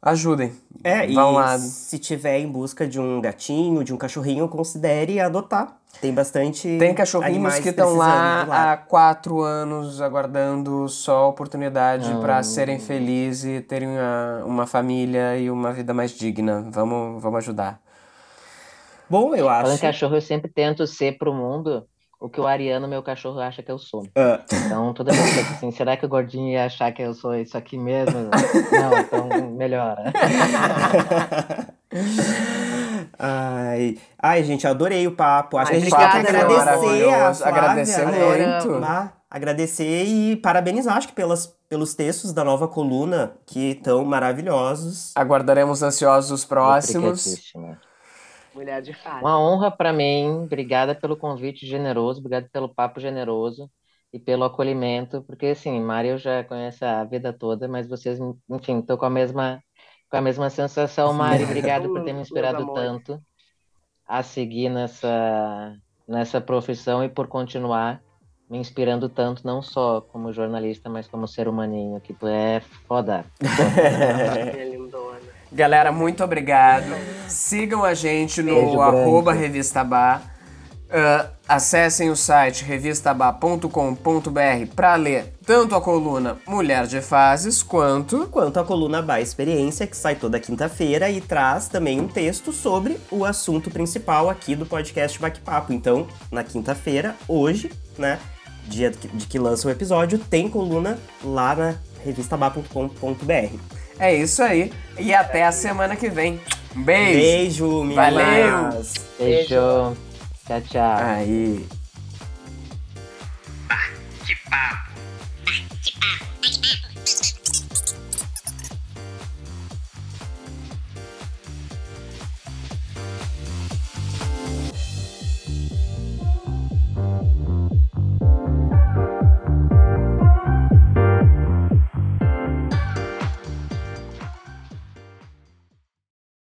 ajudem. É, Vão e lá. se tiver em busca de um gatinho, de um cachorrinho, considere adotar. Tem bastante. Tem cachorrinhos que estão lá há quatro anos aguardando só a oportunidade Ah. para serem felizes e terem uma, uma família e uma vida mais digna. Vamos, vamos ajudar. Bom, eu Falando acho. em cachorro, eu sempre tento ser pro mundo o que o Ariano, meu cachorro, acha que eu sou. Ah, Então, toda vez que eu assim, será que o gordinho ia achar que eu sou isso aqui mesmo? Não, então melhora. ai, ai, gente, adorei o papo. Acho Ai, que a gente tem que obrigada, agradecer a. Flávia, Agradecer né? muito. Agradecer e parabenizar, acho que pelas, pelos textos da nova coluna, que estão maravilhosos. Aguardaremos ansiosos os próximos. Mulher de fato. Uma honra para mim. Obrigada pelo convite generoso, obrigado pelo papo generoso e pelo acolhimento, porque assim, Mari eu já conheço a vida toda, mas vocês, enfim, estou com a mesma com a mesma sensação, Mari. Obrigado por ter me inspirado tanto a seguir nessa nessa profissão e por continuar me inspirando tanto, não só como jornalista, mas como ser humaninho, que tu é foda. Lindona. Galera, muito obrigado. Sigam a gente no Beijo arroba Revista Bar. Ah, acessem o site revistabar.com.br para ler tanto a coluna Mulher de Fases quanto Quanto à coluna Ba Experiência, que sai toda quinta-feira e traz também um texto sobre o assunto principal aqui do podcast Baque-Papo. Então, na quinta-feira, hoje, né, dia de que- lança o episódio, tem coluna lá na revistaba.com.br. É isso aí. E até a semana que vem. Um beijo. Beijo, meninas! Valeu! Beijo. Tchau, tchau. Aí. Bah, que papo!